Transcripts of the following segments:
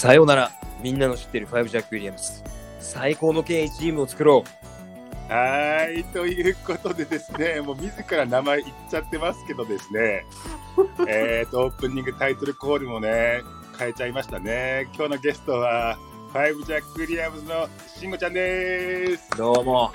さようなら、みんなの知ってるファイブジャック・ウィリアムス。最高の経営チームを作ろう。はーい、ということでですね、もう自ら名前言っちゃってますけどですね、えっと、オープニングタイトルコールもね、変えちゃいましたね。今日のゲストは、ファイブジャック・ウィリアムズのしんごちゃんです。どうも。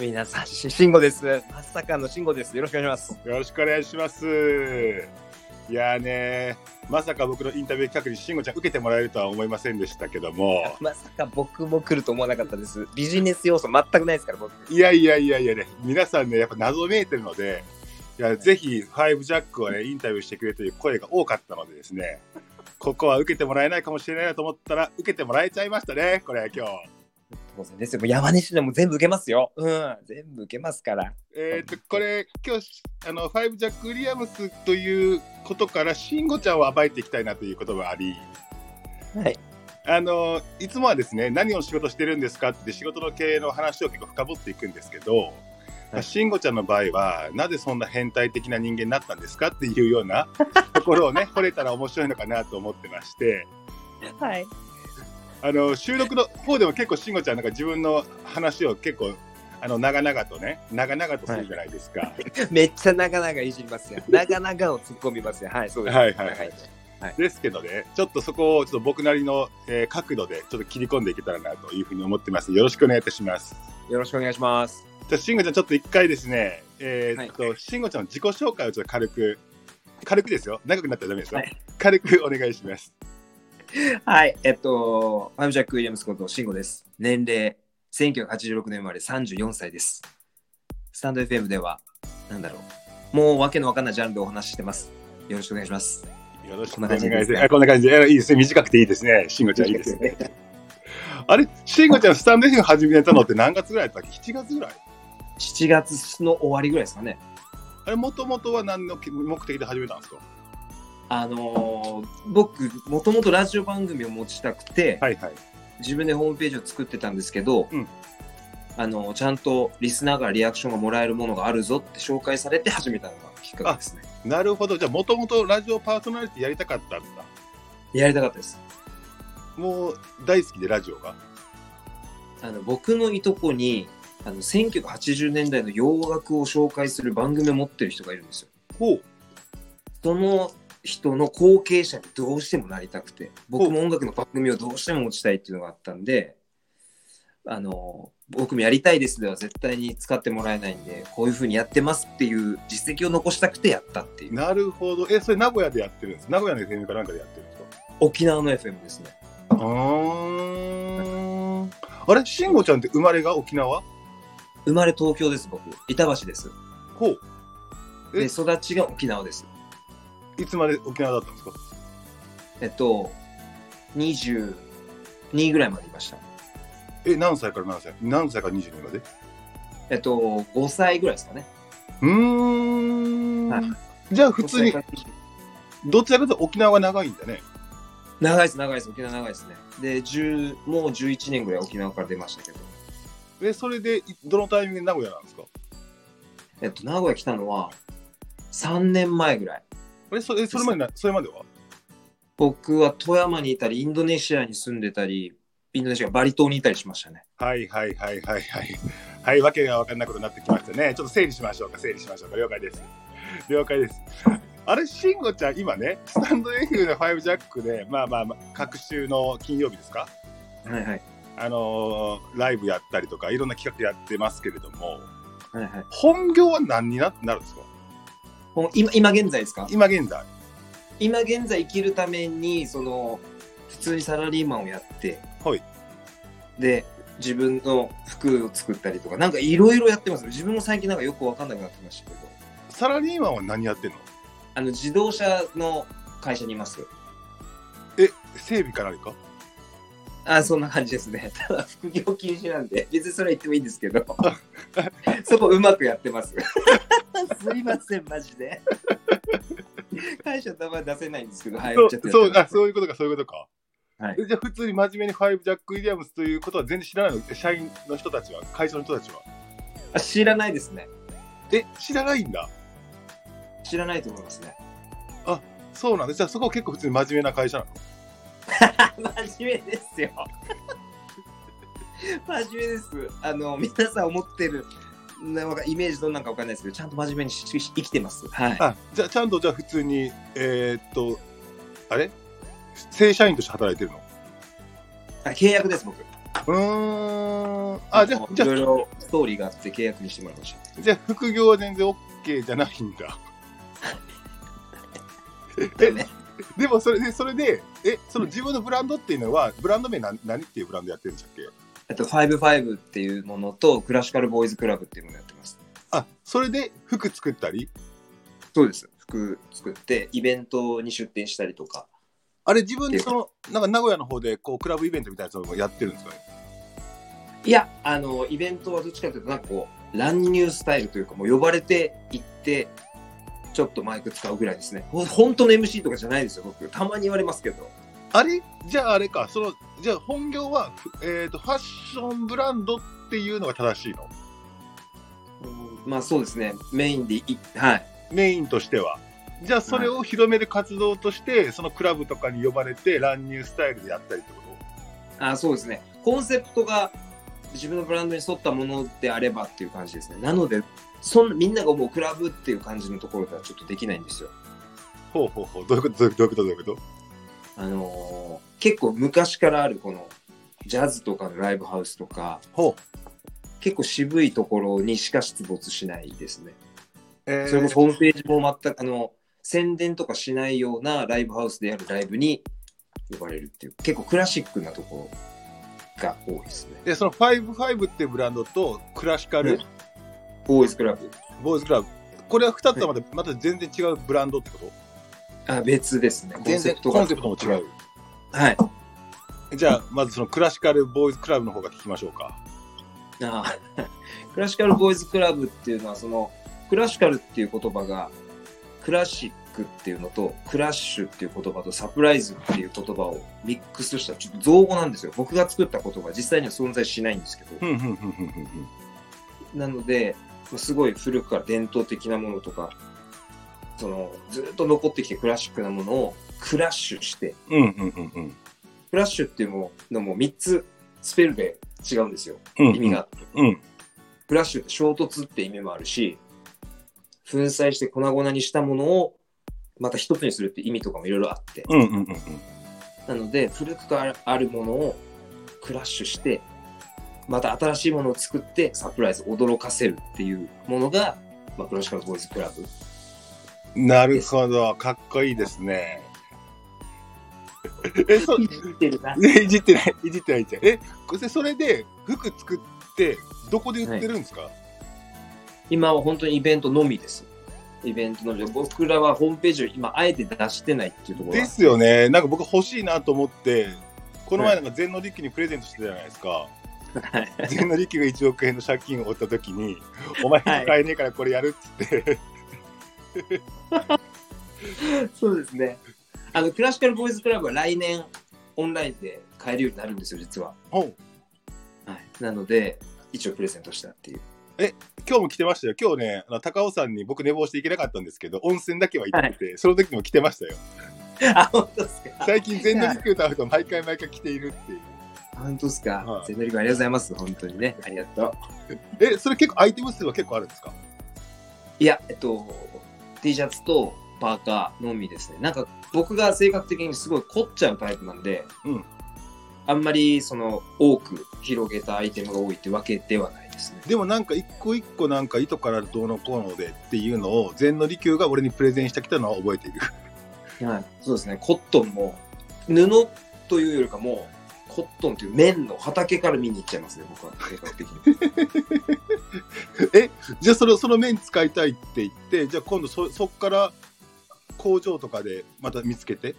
皆さん、し慎吾です。まさかの慎吾です。よろしくお願いします。よろしくお願いします。いやーね、まさか僕のインタビュー企画にしんごちゃん受けてもらえるとは思いませんでしたけども、まさか僕も来ると思わなかったです。ビジネス要素全くないですから、僕。いやいやいやいやね、皆さんね、やっぱ謎めいてるので、いやぜひ、ファイブジャックをね、インタビューしてくれという声が多かったのでですね、ここは受けてもらえないかもしれないなと思ったら、受けてもらえちゃいましたね、これ、今日。当然ですよ。もう山西でも全部受けますよ。うん。全部受けますから。えっ、と、これ、今日、あの、ファイブジャック・ウィリアムスということから、慎吾ちゃんを暴いていきたいなということがあり、はい。あの、いつもはですね、何を仕事してるんですかって仕事の経営の話を結構深掘っていくんですけど、はい慎吾ちゃんの場合は、なぜそんな変態的な人間になったんですかっていうようなところをね、掘れたら面白いのかなと思ってまして、はい。あの、収録の方でも結構慎吾ちゃんなんか自分の話を結構、あの、長々とね、長々とするじゃないですか。めっちゃ長々いじりますよ。長々を突っ込みますよ。はい、そうです。はいはいはいですけどね、ちょっとそこをちょっと僕なりの、えー角度でちょっと切り込んでいけたらなというふうに思ってます。よろしくお願いいたします。よろしくお願いします。じゃあ、慎吾ちゃん、ちょっと一回ですね、えーっと、慎吾ちゃんの自己紹介をちょっと軽く、軽くですよ。長くなったらダメですよ。はい軽くお願いします。はい、えっと、ファイブジャック・ウィリアムスこと慎吾です。年齢、1986年生まれ34歳です。スタンド FM では、なんだろう、もうわけのわかんないジャンルでお話ししてます。よろしくお願いします。よろしくお願いします。こんな感じで、あいいですね。短くていいですね。慎吾ちゃん、いいですね。あれ、慎吾ちゃん、スタンド FM 始めたのって何月ぐらいだったっけ ?7 月ぐらい？7月の終わりぐらいですかね。あれ、もともとは何の目的で始めたんですか？あのー僕、もともとラジオ番組を持ちたくて、はいはい。自分でホームページを作ってたんですけど、うんあのちゃんとリスナーからリアクションがもらえるものがあるぞって紹介されて始めたのがきっかけですね。なるほど。じゃあ、もともとラジオパーソナリティやりたかったんだ。やりたかったです。もう大好きでラジオが。あの僕のいとこにあの1980年代の洋楽を紹介する番組を持ってる人がいるんですよ。ほう。その人の後継者にどうしてもなりたくて、僕も音楽の番組をどうしても持ちたいっていうのがあったんで、あの僕もやりたいですでは絶対に使ってもらえないんで、こういうふうにやってますっていう実績を残したくてやったっていう。なるほど。え、それ名古屋でやってるんです名古屋の FM かなんかでやってるんですか沖縄の FM ですね。あーあれ？慎吾ちゃんって生まれが沖縄？生まれ東京です、僕。板橋です。ほう。え？で、育ちが沖縄です。いつまで沖縄だったんですか？えっと、22ぐらいまでいました。え、何歳から何歳？何歳から22まで？えっと、5歳ぐらいですかね。うーん。はいじゃあ普通に5歳、から20どちらかというと沖縄が長いんだね。長いです、長いです。沖縄長いですね。で、10もう11年ぐらい沖縄から出ましたけど、え、それでいどのタイミングで名古屋なんですか？えっと、名古屋来たのは3年前ぐらい。え、それそれまでな、それまでは？僕は富山にいたり、インドネシアに住んでたり、インドネシア、バリ島にいたりしましたね。はいはいはいはいはい。はい、わけが分かんないことになってきましたね。ちょっと整理しましょうか、整理しましょうか。了解です。了解です。あれ、慎吾ちゃん、今ね、スタンド F の5ジャックで、まあまあまあ、各週の金曜日ですか？はいはい。あのーライブやったりとか、いろんな企画やってますけれども、はいはい、本業は何にななるんですか？今今現在ですか？今現在。今現在生きるために、その、普通にサラリーマンをやって、はい。で、自分の服を作ったりとか、なんかいろいろやってます。自分も最近なんかよくわかんなくなってきましたけど、サラリーマンは何やってんの？あの、自動車の会社にいます。え、整備か何か？あ、そんな感じですね。ただ、副業禁止なんで、別にそれは言ってもいいんですけど、そこうまくやってます。すいません、マジで。会社の名前出せないんですけど、はい、そうちょっとやそうあそういうことか、そういうことか。はいえじゃあ普通に真面目に5ジャック・ウィリアムスということは全然知らないの？社員の人たちは、会社の人たちは？あ知らないですね。え、知らないんだ？知らないと思いますね。そうなんです。じゃあそこは結構普通に真面目な会社なの？真面目ですよ。真面目です。あの、皆さん思ってる、なわかイメージどんなんかわかんないですけど、ちゃんと真面目にしし生きてます。はい。あじゃあちゃんとじゃあ普通にえーっとあれ？正社員として働いてるの？あ契約です、僕。うーんあじゃあじゃいろいろストーリーがあって契約にしてもらいましあじゃあ副業は全然 OK じゃないんだた。ね、でもそれでそれでえその自分のブランドっていうのはブランド名何何っていうブランドやってるんでしたっけ？あと、55っていうものと、クラシカルボーイズクラブっていうものをやってます。あそれで服作ったり？そうです。服作って、イベントに出店したりとか。あれ自分でそのなんか名古屋の方でこうクラブイベントみたいなやつをやってるんですかね？いや、あの、イベントはどっちかというと、なんかこう、乱入スタイルというか、もう呼ばれて行って、ちょっとマイク使うぐらいですね。ほ本当の MC とかじゃないですよ、僕。たまに言われますけど。あれ？じゃああれかそのじゃあ本業は、ふえー、とファッションブランドっていうのが正しいの？うんまあそうですね、メインでい、はい。メインとしてはじゃあそれを広める活動として、そのクラブとかに呼ばれて乱入スタイルでやったりってこあそうですね。コンセプトが自分のブランドに沿ったものであればっていう感じですね。なので、そんみんなが思うクラブっていう感じのところではちょっとできないんですよ。とほうほうほう。どういうこと？どういうこと？どういうこと？あのー結構昔からあるこのジャズとかのライブハウスとか、とほ結構渋いところにしか出没しないですね。う、えー。それこそホームページも全く、あの、宣伝とかしないようなライブハウスでやるライブに呼ばれるっていう、結構クラシックなところが多いですね。でその55っていうブランドとクラシカル、うんボーイズクラブ。ボーイズクラブこれは2つはまた,、また全然違うブランドってこと？あ別ですね。全然コンセプトも違う。はい。じゃあまずそのクラシカルボーイズクラブの方が聞きましょうかあ クラシカルボーイズクラブっていうのは、その、クラシカルっていう言葉が、クラシックっていうのと、クラッシュっていう言葉と、サプライズっていう言葉をミックスした、ちょっと造語なんですよ。僕が作った言葉、実際には存在しないんですけど。なので、すごい古くから伝統的なものとか、その、ずっと残ってきてクラシックなものをクラッシュして、うんうんうんうんクラッシュっていうのも3つスペルで違うんですよ。うん意味があって。うんクラッシュって衝突って意味もあるし、粉砕して粉々にしたものをまた一つにするって意味とかもいろいろあって。うんうんうんうんなので、古くからあるものをクラッシュして、また新しいものを作ってサプライズ、驚かせるっていうものが、まあ、クラシカルボーイズクラブ。なるほど。かっこいいですね。えそいじってるな。ねいじってない。いじってないじゃん。えそれで服作ってどこで売ってるんですか、今は本当にイベントのみです。イベントのみ。で僕らはホームページを今あえて出してないっていうところが。ですよね。なんか僕欲しいなと思ってこの前なんか全の力にプレゼントしてたじゃないですか、はい全の力が1億円の借金を負った時にお前はい買えねえからこれやるっつって、そうですね。あの、クラシカルボーイズクラブは来年オンラインで買えるようになるんですよ、実は。はい。なので、一応プレゼントしたっていう。今日も来てましたよ。今日ね高尾山に僕寝坊して行けなかったんですけど温泉だけは行ってて、その時も来てましたよ。あ、本当ですか？最近全の力歌うと毎回毎回来ているっていう本当ですか？はい全力ありがとうございます。本当にね。ありがとう。えそれ結構アイテム数は結構あるんですか？いや、えっと、T シャツとパーカーのみですね。なんか、僕が性格的にすごい凝っちゃうタイプなんで、うんあんまり、その、多く広げたアイテムが多いってわけではないですね。でもなんか一個一個なんか糸からどうのこうのでっていうのを全の利休が俺にプレゼンしてきたのは覚えているはい。そうですね。コットンも、布というよりかも、コットンという綿の畑から見に行っちゃいますね、僕は。性格的に。じゃあそのその面使いたいって言ってじゃあ今度そそっから工場とかでまた見つけて？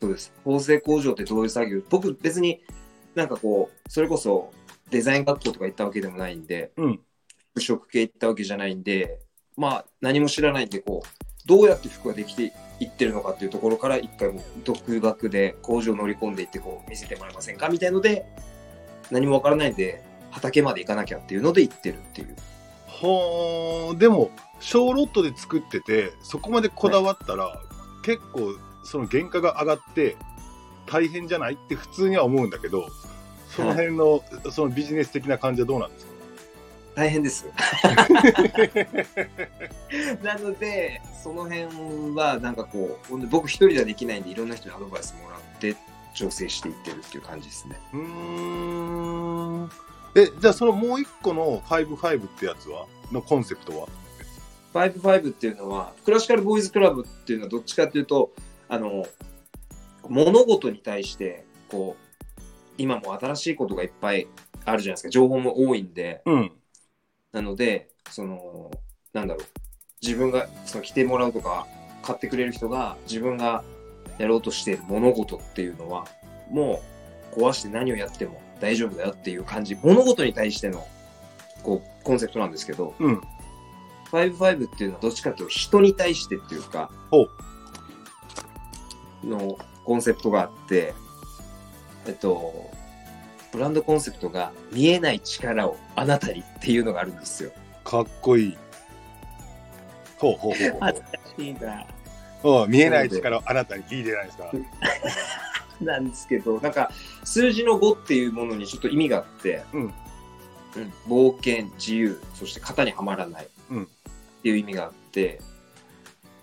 そうです。縫製工場ってどういう作業？僕別になんかこう、それこそデザイン学校とか行ったわけでもないんで、うん服飾系行ったわけじゃないんで、まあ何も知らないんで、こう、どうやって服ができていってるのかっていうところから一回もう独学で工場乗り込んでいってこう見せてもらえませんかみたいので、何もわからないんで、畑まで行かなきゃっていうので行ってるっていう。ほー。でも小ロットで作っててそこまでこだわったら、結構その原価が上がって大変じゃない？って普通には思うんだけど、その辺の、そのビジネス的な感じはどうなんですか？大変です。なので、その辺はなんかこう、僕一人ではできないんで、いろんな人にアドバイスもらって調整していってるっていう感じですね。うーん。え、じゃあそのもう一個の55ってやつはのコンセプトは？55っていうのは、クラシカルボーイズクラブっていうのはどっちかっていうと、あの、物事に対して、こう、今も新しいことがいっぱいあるじゃないですか。情報も多いんで、うん。なので、その、なんだろう、自分がその着てもらうとか、買ってくれる人が自分がやろうとしている物事っていうのは、もう壊して何をやっても大丈夫だよっていう感じ、物事に対してのこうコンセプトなんですけど、うん。55っていうのはどっちかというと人に対してっていうかほう、のコンセプトがあって、えっと、ブランドコンセプトが見えない力をあなたにっていうのがあるんですよ。かっこいい。ほうほうほうほう恥ずかしいな。おう見えない力をあなたにいいじゃないですか？なんですけど、なんか数字の5っていうものにちょっと意味があって、うんうん冒険、自由、そして型にはまらないうんっていう意味があって、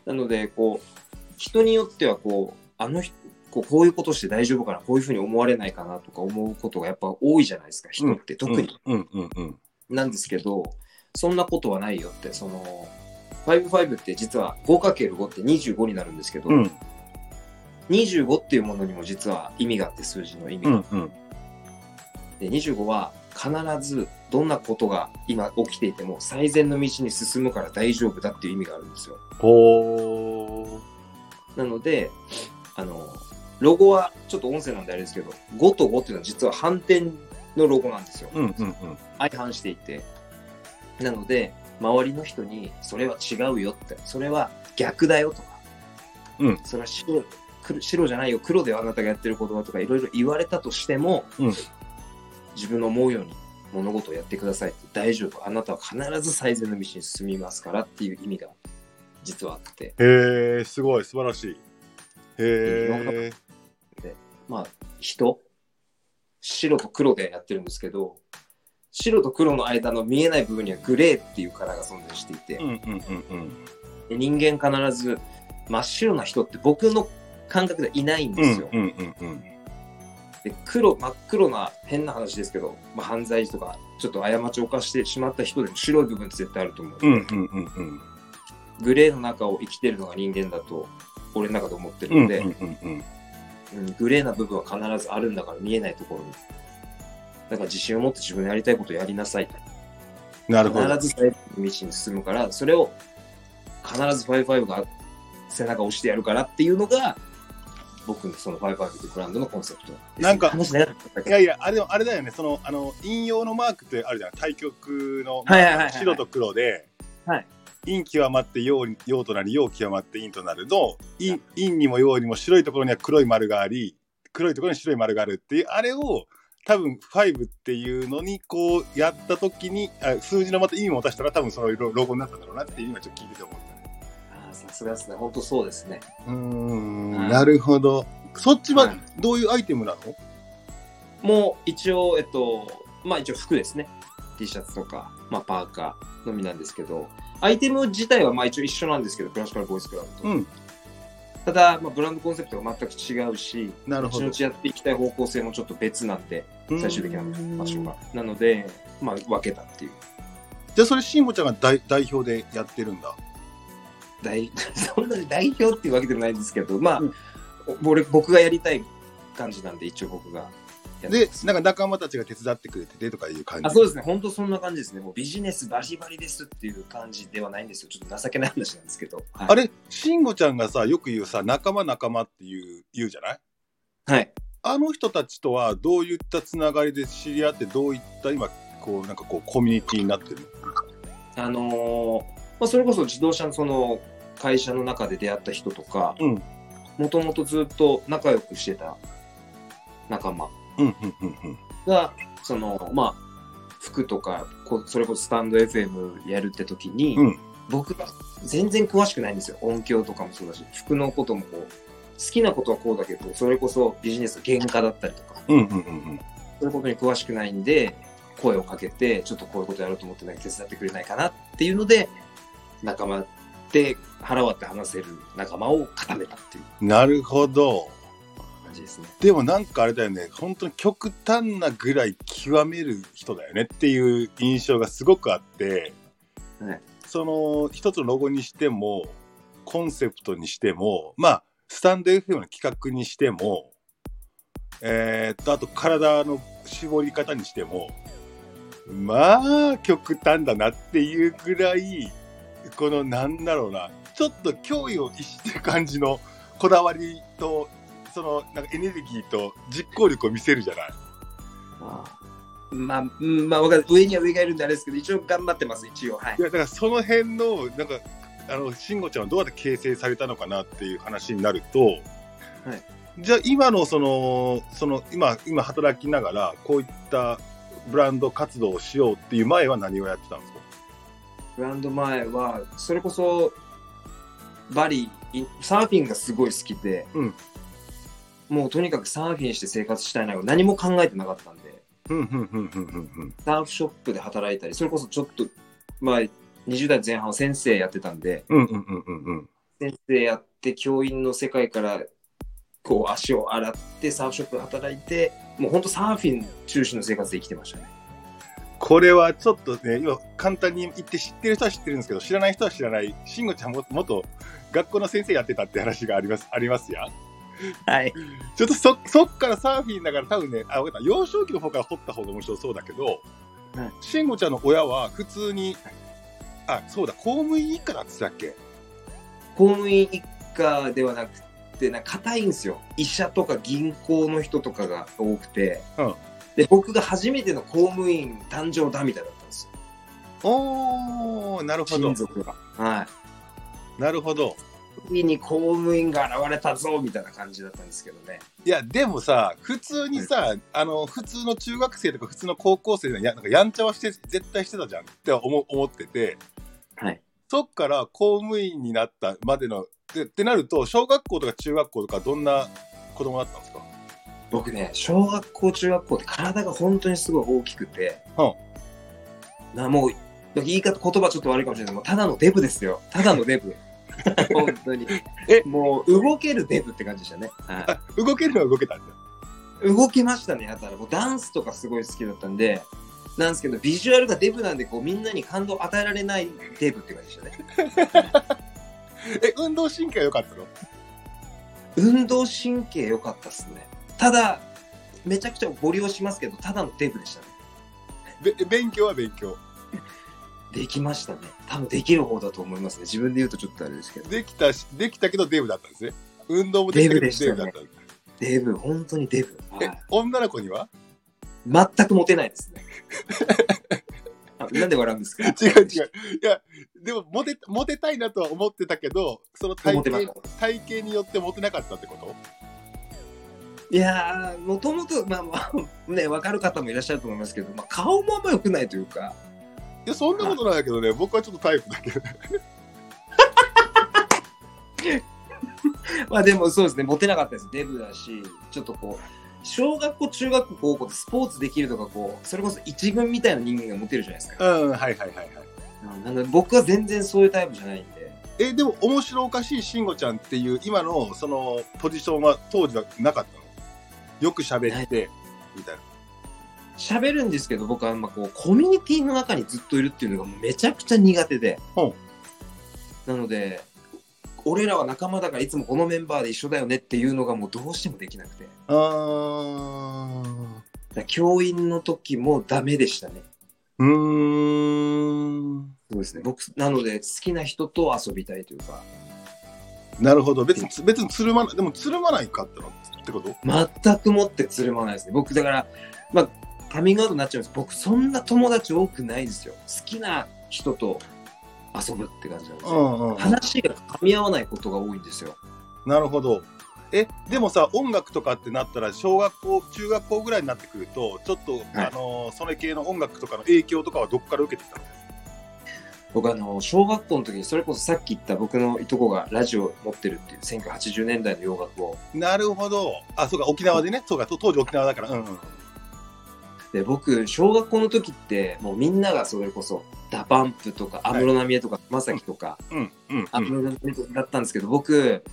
なので、こう、人によってはこう、あの人、こうこういうことして大丈夫かな、こういうふうに思われないかなとか思うことがやっぱ多いじゃないですか、人って特に。なんですけど、そんなことはないよって、その、55って実は 5×5 って25になるんですけど、うん25っていうものにも実は意味があって、数字の意味が。うんうん。で25は必ずどんなことが今起きていても最善の道に進むから大丈夫だっていう意味があるんですよ。ほなので、あの、ロゴはちょっと音声なんであれですけど、5と5っていうのは実は反転のロゴなんですよ。ー。うんうんうん。相反していて。なので、周りの人にそれは違うよって、それは逆だよとか、うんそれは白黒白じゃないよ、黒ではあなたがやってる言葉とかいろいろ言われたとしても、うん自分の思うように物事をやってくださいって大丈夫、あなたは必ず最善の道に進みますからっていう意味が実はあって、へえ、すごい、素晴らしい。へえ。まあ人、白と黒でやってるんですけど、白と黒の間の見えない部分にはグレーっていうカラーが存在していて、うんうんうんうん。で人間必ず真っ白な人って僕の感覚ではいないんうですよ。んうんうんうん。で黒真っ黒な変な話ですけど、まあ、犯罪とかちょっと過ちを犯してしまった人でも白い部分って絶対あると思う、うんうんうんうん。グレーの中を生きてるのが人間だと俺の中で思ってるので、うんうんうんうん。うんグレーな部分は必ずあるんだから見えないところに。だから自信を持って自分のやりたいことをやりなさいなるほど。必ず最後の道に進むからそれを必ず55が背中を押してやるからっていうのが僕のその55というブランドのコンセプト。なんかい。やいや、あれあれだよね、その、あの、引用のマークってあるじゃん。対極の、はいはいはいはい。白と黒で、はい陰極まって陽に陽となり、陽極まって陰となるの、陰陰にも陽にも白いところには黒い丸があり、黒いところに白い丸があるっていう、あれを、多分5っていうのにこうやったときにあ数字のまた意味も足したら多分そのロロゴになったんだろうなっていう今ちょっと聞いてて思った。ね。あーさすがですね。本当そうですね。うーんはい。なるほど。そっちははい。どういうアイテムなの、もう一応えっとまあ一応服ですね T シャツとか、まあ、パーカーのみなんですけどアイテム自体はまあ一応一緒なんですけどクラシカルボーイスクラブと、うん。ただ、まあ、ブランドコンセプトが全く違うしなるほど。後々やっていきたい方向性もちょっと別なんで最終的な場所が。うんなので、まあ、分けたっていう。じゃあそれ慎吾ちゃんが代代表でやってるんだ？代 そんなに代表っていうわけでもないんですけどまあ、うん。俺僕がやりたい感じなんで一応僕がでなんか仲間たちが手伝ってくれててとかいう感じ。あそうですね、本当そんな感じですね。もうビジネスバリバリですっていう感じではないんですよ。ちょっと情けない話なんですけど。はい、あれ、慎吾ちゃんがさ、よく言うさ、仲間仲間っていう言うじゃない？はい。あの人たちとはどういったつながりで知り合って、どういった今、こう、なんかこう、コミュニティになってるあのーまあ、それこそ自動車のその会社の中で出会った人とか、うんもともとずっと仲良くしてた仲間。が、その、まあ、服とか、こそれこそスタンド FM やるって時に、うん僕が全然詳しくないんですよ。音響とかもそうだし、服のこともこうきなことはこうだけど、それこそビジネスの原価だったりとか、うんうんうんうん。そういうことに詳しくないんで、声をかけて、ちょっとこういうことやろうと思ってない手伝ってくれないかなっていうので、仲間で腹割って話せる仲間を固めたっていうなるほど。感じですね。でもなんかあれだよね、本当に極端なぐらい極める人だよねっていう印象がすごくあって、はいその一つのロゴにしても、コンセプトにしても、まあ、スタンド FM の企画にしても、えーっと、あと体の絞り方にしても、まあ、極端だなっていうぐらい、このなんだろうな、ちょっと脅威を逸してる感じのこだわりと、そのなんかエネルギーと実行力を見せるじゃない。まあ、まあ、うんまあ、わかる。上には上がいるんであれですけど、一応頑張ってます、一応。はいい。やだからその辺のなんかあの慎吾ちゃんはどうやって形成されたのかなっていう話になると、じゃあ今のそのその今今働きながらこういったブランド活動をしようっていう前は何をやってたんですか？ブランド前は、それこそ、バリ、いサーフィンがすごい好きで、うんもうとにかくサーフィンして生活したいな何も考えてなかったんで、うんうんうんうんうんサーフショップで働いたり、それこそちょっと、まあ、20代前半は先生やってたんで、うんうんうんうんうん。先生やって、教員の世界から、こう、足を洗って、サーフショップで働いて、もう本当サーフィン中心の生活で生きてましたね。これはちょっとね今簡単に言って知ってる人は知ってるんですけど知らない人は知らない。慎吾ちゃんも元学校の先生やってたって話がありますありますやはい。ちょっとそそっからサーフィンだから多分ね、あ、わかった。幼少期の方から掘った方が面白そうだけど、はい慎吾ちゃんの親は普通に、あ、そうだ、公務員一家だって言ってたっけ？公務員一家ではなくて、なんか硬いんですよ。医者とか銀行の人とかが多くて、うんで、僕が初めての公務員誕生だみたいだったんですよ。おー、なるほど親。族が。はい。なるほど。次に公務員が現れたぞみたいな感じだったんですけどね。いや、でもさ、普通にさ、あの、普通の中学生とか普通の高校生でやなんかやんちゃはして、絶対してたじゃんって思思ってて、はい。そっから公務員になったまでの、でってなると、小学校とか中学校とかどんな子供だったんですか？僕ね、小学校、中学校って体が本当にすごい大きくて、なもう、言い方、言葉ちょっと悪いかもしれないけど、ただのデブですよ。ただのデブ。本当に。えもう動けるデブって感じでしたね。はあ、動けるのは動けたんだよ。い、動けましたね、やったら。もうダンスとかすごい好きだったんで、なんですけど、ビジュアルがデブなんで、こう、みんなに感動を与えられないデブって感じでしたね。え、運動神経は良かったの？運動神経良かったっすね。ただ、めちゃくちゃご利用しますけど、ただのデブでしたね。べ勉強は勉強。できましたね。多分できる方だと思いますね。自分で言うとちょっとあれですけど。できたし、できたけどデブだったんですね。運動もできたけどデデブでしたねブだったんです。デブ、本当にデブ。はえい、女の子には？全くモテないですね。あなんで笑うんですか？違う違う。いや、でもモテ、モテたいなとは思ってたけど、その体型。体型によってモテなかったってこと？いやー、もともと、まあまあ、ね、分かる方もいらっしゃると思いますけど、まあ、顔もあんま良くないというか、いや、そんなことないけどね、僕はちょっとタイプだけど。まあでもそうですね、モテなかったです。デブだし、ちょっとこう、小学校、中学校、高校でスポーツできるとか、こう、それこそ一軍みたいな人間がモテるじゃないですか。うん、はいはいはいはい。うんなので僕は全然そういうタイプじゃないんで、え、でも面白おかしい慎吾ちゃんっていう今のそのポジションは当時はなかったの？よく喋って、みたいな。喋るんですけど、僕はあんまこう、コミュニティの中にずっといるっていうのがめちゃくちゃ苦手で、ほなので、俺らは仲間だからいつもこのメンバーで一緒だよねっていうのがもうどうしてもできなくて。あー。ら教員の時もダメでしたね。うーん。そうですね。僕、なので好きな人と遊びたいというか、なるほど。別に、別につるまない、でもつるまないかってのってこと？全くもってつるまないですね。僕、だから、まあ、カミングアウトになっちゃうんです僕、そんな友達多くないですよ。好きな人と遊ぶって感じなんですよ。んうん話が噛み合わないことが多いんですよ。なるほど。え、でもさ、音楽とかってなったら、小学校、中学校ぐらいになってくると、ちょっと、あのーそれ系の音楽とかの影響とかはどっから受けてきたの？僕あの小学校の時にそれこそさっき言った僕のいとこがラジオ持ってるっていう1980年代の洋楽をなるほど。あ、そうか、沖縄でね。そうか、と当時沖縄だから。うんうん。で僕小学校の時ってもうみんながそれこそダパンプとか安室奈美恵とかまさきとか安室奈美恵だったんですけど僕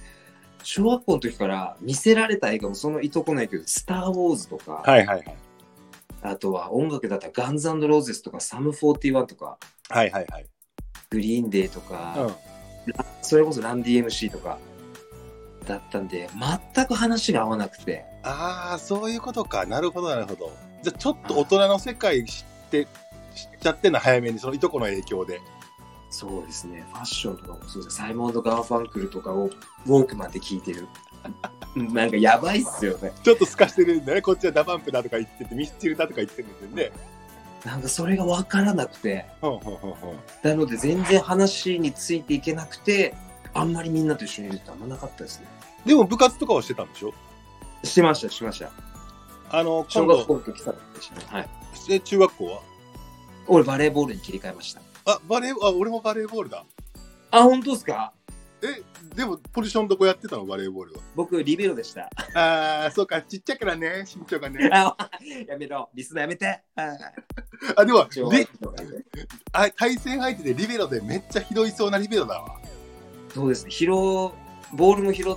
小学校の時から見せられた映画もそのいとこないけど「スター・ウォーズ」とか、はいはいはい。あとは音楽だったらガンズローゼスとかサム41とかはいはいはい。グリーンデーとか、うん。それこそランディ MC とかだったんで全く話が合わなくてああ、そういうことか。なるほどなるほど。じゃあちょっと大人の世界知って、知っちゃってんの早めに、そのいとこの影響で。そうですねファッションとかもそうですサイモン・アンド・ガーファンクルとかをウォークマンで聴いてる なんかやばいっすよねちょっと透かしてるんだね。こっちはダパンプだとか言ってて、ミスチルだとか言ってるんですよね。なんかそれが分からなくて。なので全然話についていけなくてあんまりみんなと一緒にいるってあんまなかったですねでも部活とかはしてたんでしょ？してましたしましたあの、小学校の時からでしたねはい。え中学校は？俺バレーボールに切り替えました。あ、バレー、あ、俺もバレーボールだ。あ本当ですか？え、でもポジションどこやってたの？バレーボールは。僕リベロでした。ああ、そうか、ちっちゃいからね、身長がね。あ やめろ。リスナーやめて。ああ、でも、一応であ対戦相手でリベロでめっちゃ拾いそうなリベロだわ。そうですね。拾うボールも拾っ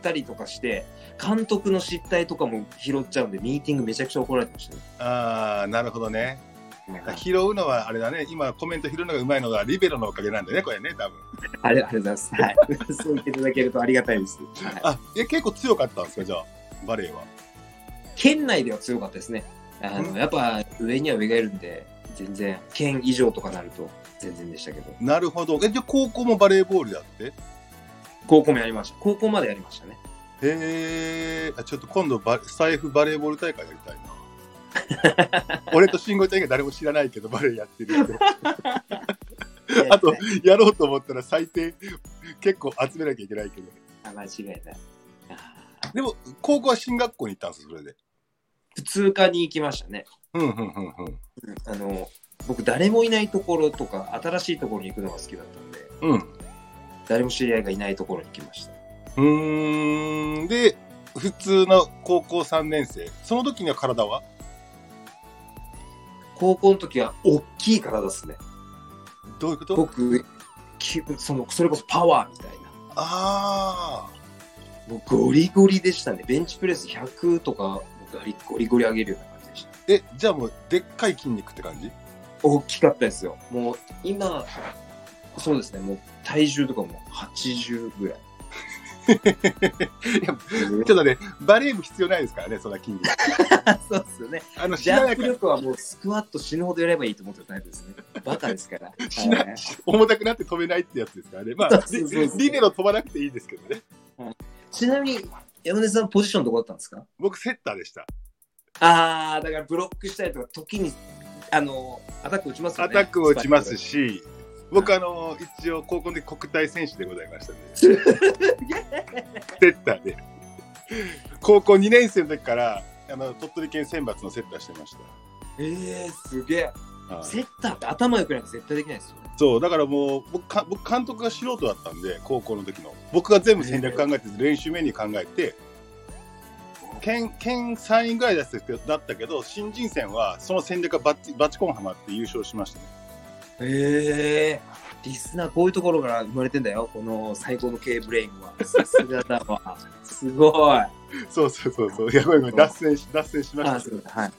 たりとかして監督の失態とかも拾っちゃうんでミーティングめちゃくちゃ怒られてましたねああ、なるほどね。拾うのはあれだね、今コメント拾うのがうまいのはリベロのおかげなんだね、これね、多分。ありがとうございます。はい。そう言っていただけるとありがたいです。はい、あ、え、結構強かったんですか、じゃあ、バレーは。県内では強かったですね。あうん？のやっぱ上には上がいるんで、全然、県以上とかなると全然でしたけど、なるほど。え、じゃあ高校もバレーボールやって？高校もやりました。高校までやりましたね。へえ、あちょっと今度バ、財布バレーボール大会やりたいな。俺と慎吾ちゃん以外誰も知らないけど、バレーやってる人。あと、やろうと思ったら最低結構集めなきゃいけないけど。あ間違いない。あでも、高校は進学校に行ったんですそれで。普通科に行きましたね。うん、うん、うん、うん。あの、僕、誰もいないところとか、新しいところに行くのが好きだったんで、うん。誰も知り合いがいないところに行きました。うーん。で、普通の高校3年生。その時には体は？高校の時は、大きい体ですね。どういうこと？僕、きそのそれこそパワーみたいな。あもうゴリゴリでしたね。ベンチプレス100とかゴリゴリ上げるような感じでした。あ。え、じゃあもう、でっかい筋肉って感じ？大きかったですよ。もう今、そうですね、もう体重とかも80ぐらい。いやちょっとね、バレー部必要ないですからね、そんな筋肉。そうですよね。あの、しジャンプ力はもうスクワット死ぬほどやればいいと思ってるタイプですね。バカですから。しなはい重たくなって飛べないってやつですからね。まあ、リリベロ飛ばなくていいですけどね。ちなみに、山根さんポジションどこだったんですか？僕、セッターでした。あー、だからブロックしたりとか、時に、あの、アタック打ちますよね。アタックも打ちますし。し、僕、あの、一応、高校で国体選手でございましたね。セッターで。高校2年生の時から、あの鳥取県選抜のセッターしてましえー、すげえ。セッターって頭良くないと絶対できないですよね。そう、だからもう僕か、僕、監督が素人だったんで、高校の時の。僕が全部戦略考えて、練習メニュー考えて、県県3位ぐらいだったけどだったけど、新人戦はその戦略がバッチバチコンハマって優勝しましたね。ええリスナーこういうところから生まれてんだよ。この最高の K ブレインは。さすがだわ。すごい。そうそうそうそう。いや、ごめんごめん、脱線し、脱線しまあ、した。はい。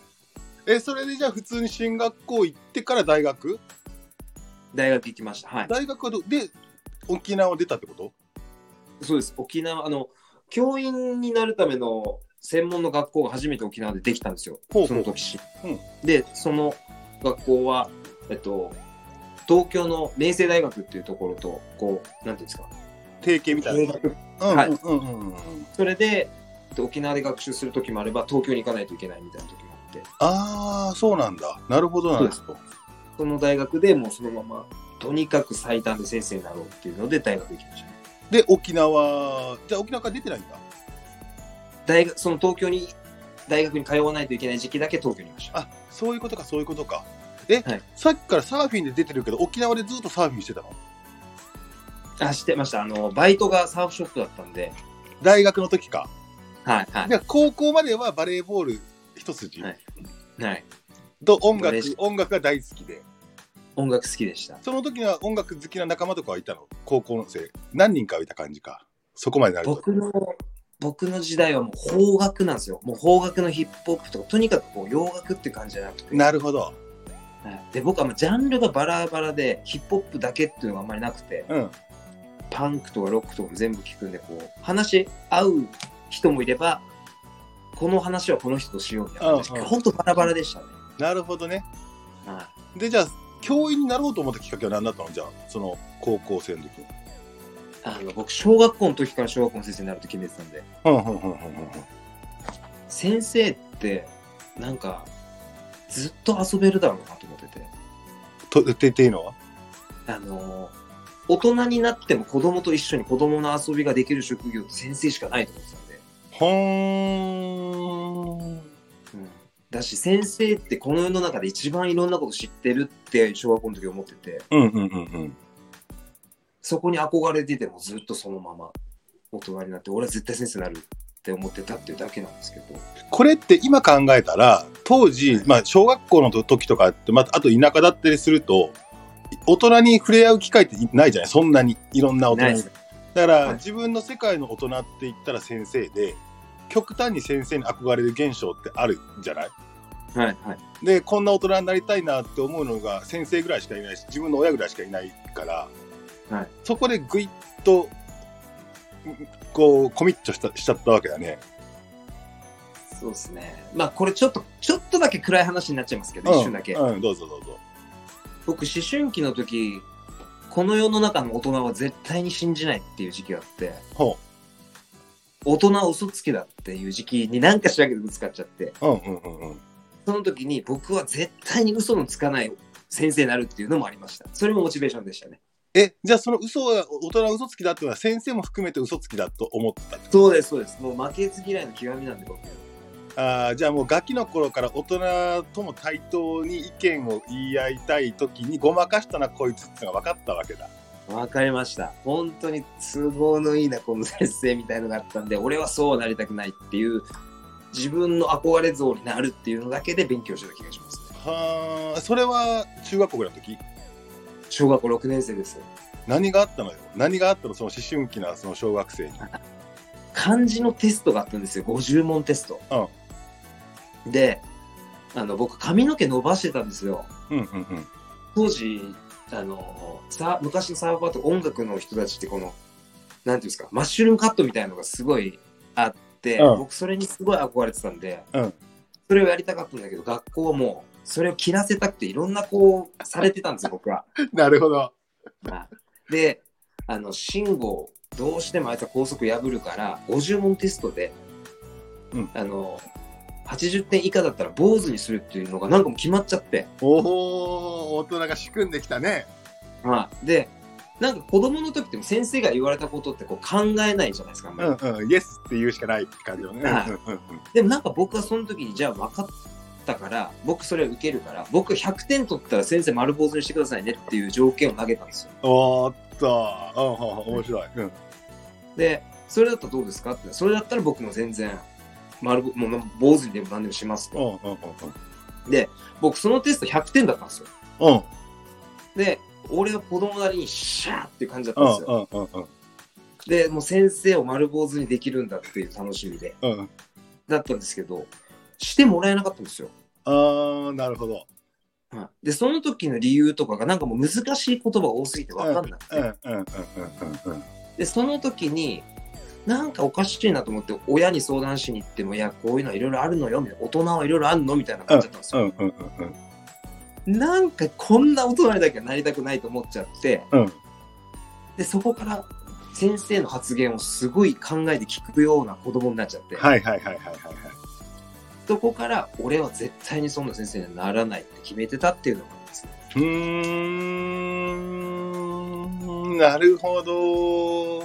え、それでじゃあ普通に進学校行ってから大学？大学行きました。はい。大学はど、で、沖縄出たってこと？そうです。沖縄、あの、教員になるための専門の学校が初めて沖縄でできたんですよ。ほうほうその時。うんで、その学校は、えっと、東京の明星大学っていうところと、こう、なんていうんですか、提携みたいな。それで、えっと沖縄で学習する時もあれば、東京に行かないといけないみたいな時もあって、ああ、そうなんだ。なるほどなんですか。その大学でもうそのまま、とにかく最短で先生になろうっていうので大学行きました。で、沖縄、じゃあ沖縄から出てないんだ。大学、その東京に、大学に通わないといけない時期だけ東京にいました。あ、そういうことか、そういうことか。え、はいさっきからサーフィンで出てるけど、沖縄でずっとサーフィンしてたの？あ、知ってました。あの、バイトがサーフショップだったんで、大学の時か。はい、はい。じゃあ高校まではバレーボール一筋、はいはい。と音楽、音楽が大好きで。音楽好きでした。その時には音楽好きな仲間とかはいたの？高校の生。何人かはいた感じか。そこまでなると。僕の、僕の時代はもう邦楽なんですよ。もう邦楽のヒップホップとか、とにかくこう洋楽って感じじゃなくて。なるほど。はいで、僕はもうジャンルがバラバラで、ヒップホップだけっていうのがあんまりなくて、うん。パンクとかロックとかも全部聞くんで、こう、話し合う人もいれば、この話はこの人としようみたいなほんとバラバラでしたね。なるほどね。はで、じゃあ、教員になろうと思ったきっかけは何だったの？じゃあ、その高校生の時。あの、僕、小学校の時から小学校の先生になると決めてたんで、うんうんうんうんうん先生って、なんか、ずっと遊べるだろうなと思ってて。と、ってっていうのは？あの大人になっても子供と一緒に子供の遊びができる職業って先生しかないと思ってたんで、ほーん。だし先生ってこの世の中で一番いろんなこと知ってるって小学校の時思っててうんうんうんうん。そこに憧れててもずっとそのまま大人になって俺は絶対先生になるって思ってたっていうだけなんですけど。これって今考えたら、当時、まあ、小学校の時とかって、まあ、あと田舎だったりすると、大人に触れ合う機会ってないじゃない？そんなに。いろんな大人に。だから、はい。自分の世界の大人って言ったら先生で、極端に先生に憧れる現象ってあるじゃない？はいはい。で、こんな大人になりたいなって思うのが先生ぐらいしかいないし、自分の親ぐらいしかいないから、はい。そこでぐいっと、こう、コミットしたしちゃったわけだね。そうですねまあこれちょっとちょっとだけ暗い話になっちゃいますけど、うん一瞬だけ、うん、どうぞどうぞ。僕思春期の時この世の中の大人は絶対に信じないっていう時期があってほ大人は嘘つきだっていう時期に何かしらけどぶつかっちゃってう。うんうんうんうん。その時に僕は絶対に嘘のつかない先生になるっていうのもありましたそれもモチベーションでしたねえ、じゃあその嘘は、大人は嘘つきだっていうのは先生も含めて嘘つきだと思ったってそうですそうです。もう負けず嫌いの極みなんで僕あーじゃあもうガキの頃から大人とも対等に意見を言い合いたい時にごまかしたなこいつってのが分かったわけだ。わかりました。本当に都合のいいなこの先生みたいのがあったんで俺はそうなりたくないっていう自分の憧れ像になるっていうのだけで勉強してた気がしますね。はあ、それは中学校ぐらいの時？小学校6年生です。何があったのよ？何があったの？その思春期なその小学生に。漢字のテストがあったんですよ。50問テスト、であの僕髪の毛伸ばしてたんですよ。うんうんうん。当時あのさ昔のサーファーとか音楽の人たちってこのなんていうんですかマッシュルームカットみたいなのがすごいあって、うん。僕それにすごい憧れてたんで、うん。それをやりたかったんだけど学校はもうそれを切らせたくていろんなこうされてたんですよ 僕は。なるほど。はいであの信号どうしてもあいつは高速破るから50問テストで、うんあの80点以下だったら坊主にするっていうのがなんかもう決まっちゃって。おお、大人が仕組んできたね。はい、でなんか子供の時っても先生が言われたことってこう考えないじゃないですかあんまり、うんうん。イエスって言うしかないって感じよね。でもなんか僕はその時にじゃあ分かったから僕それを受けるから僕100点取ったら先生丸坊主にしてくださいねっていう条件を投げたんですよ。おーっと、うん。面白い。うん。でそれだったらどうですかって。それだったら僕も全然丸ぼもう坊主にでも何でもしますと。で僕そのテスト100点だったんですよ。で俺は子供なりにシャーっていう感じだったうんんですよ、うんうんうん。でもう先生を丸坊主にできるんだっていう楽しみで。うん。だったんですけどしてもらえなかったんですよああ、なるほど。はいで、その時の理由とかがなんかもう難しい言葉が多すぎて分かんなくて。で、その時に、なんかおかしいなと思って、親に相談しに行っても、いや、こういうのいろいろあるのよ、みたいな大人はいろいろあるのみたいな感じだったんですよ。なんかこんな大人にだけはなりたくないと思っちゃって、うん。で、そこから先生の発言をすごい考えて聞くような子供になっちゃって、はいはいはいはいはいはい。そこから俺は絶対にそんな先生にはならないって決めてたっていうのがありますね。うーん、なるほど。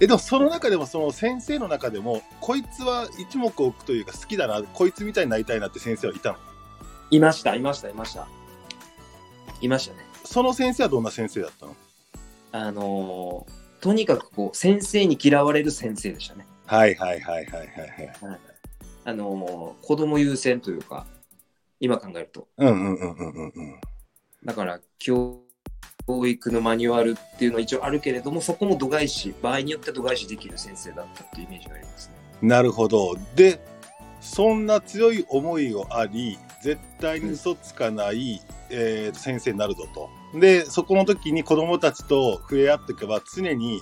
え、でもその中でも、その先生の中でも、こいつは一目置くというか好きだな、こいつみたいになりたいなって先生はいたの？いました、いました、いました。いましたね。その先生はどんな先生だったの？あのーとにかくこう、先生に嫌われる先生でしたね。はいはいはいはいはいはい。あのー子供優先というか、今考えると。うんうんうんうんうんうん。だから、教育のマニュアルっていうのは一応あるけれども、そこも度外視、場合によっては度外視できる先生だったっていうイメージがありますね。なるほど。で、そんな強い思いがあり、絶対に嘘つかない、えー先生になるぞと。で、そこの時に子供たちと触れ合っていけば、常に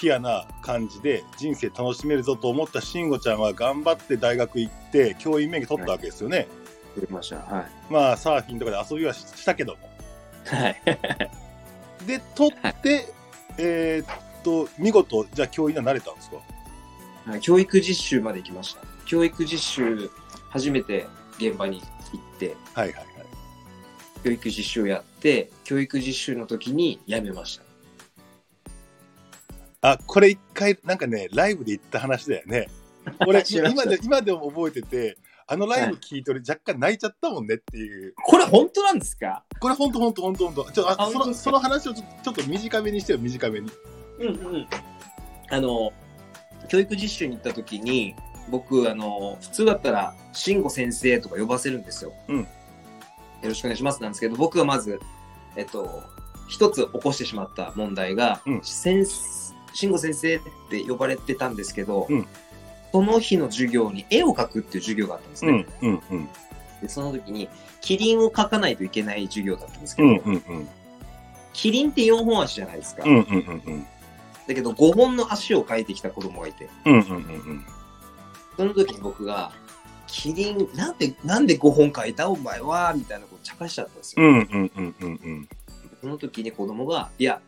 ピュアな感じで人生楽しめるぞと思った慎吾ちゃんは頑張って大学行って、教員免許取ったわけですよね。取りました。はい。まあ、サーフィンとかで遊びはししたけども。はい。で、取って、えーっと、見事、じゃあ教員にはなれたんですか？はい教育実習まで行きました。教育実習、初めて現場に行って、はいはいはい。教育実習をやって、教育実習の時に辞めました。あ、これ一回、なんかね、ライブで言った話だよね。俺、今で、今でも覚えてて、あのライブ聞いて俺若干泣いちゃったもんねっていう。これ本当なんですか？これほんとほんとほんとほんと。ちょあそのその話をちょちょっと短めにしてよ、短めに。うんうん。あの、教育実習に行った時に、僕、あの、普通だったら、慎吾先生とか呼ばせるんですよ。うんよろしくお願いしますなんですけど、僕がまず、えっと、一つ起こしてしまった問題が、うん先慎吾先生って呼ばれてたんですけど、うんその日の授業に絵を描くっていう授業があったんですね。うん、うん、うん。でその時に、キリンを描かないといけない授業だったんですけど、うん、うん、うん。キリンって4本足じゃないですか。うん、うん、うん、うん。だけど5本の足を描いてきた子供がいて、うん、うん、うん。その時に僕が、キリン、なんで、なんで5本描いた？お前はみたいなこと茶化しちゃったんですよ。うん、うん、うん、うん、うん。その時に子供が、いや、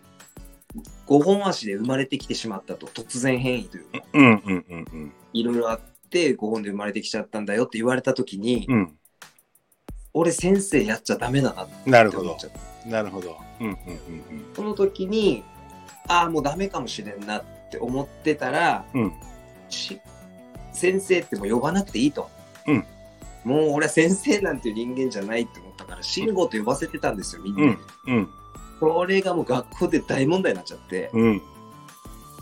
5本足で生まれてきてしまったと、突然変異というか、うん、うん、うん、うん。いろいろあって5本で生まれてきちゃったんだよって言われた時に、うん。俺先生やっちゃダメだなってなるほど思っち。ゃった。なるほど。うん、うん、うん、その時に、ああ、もうダメかもしれんなって思ってたら、うん。先生ってもう呼ばなくていいと。うんもう俺は先生なんていう人間じゃないって思ったから、慎吾と呼ばせてたんですよ、みんなで。うん、これがもう学校で大問題になっちゃって、うん、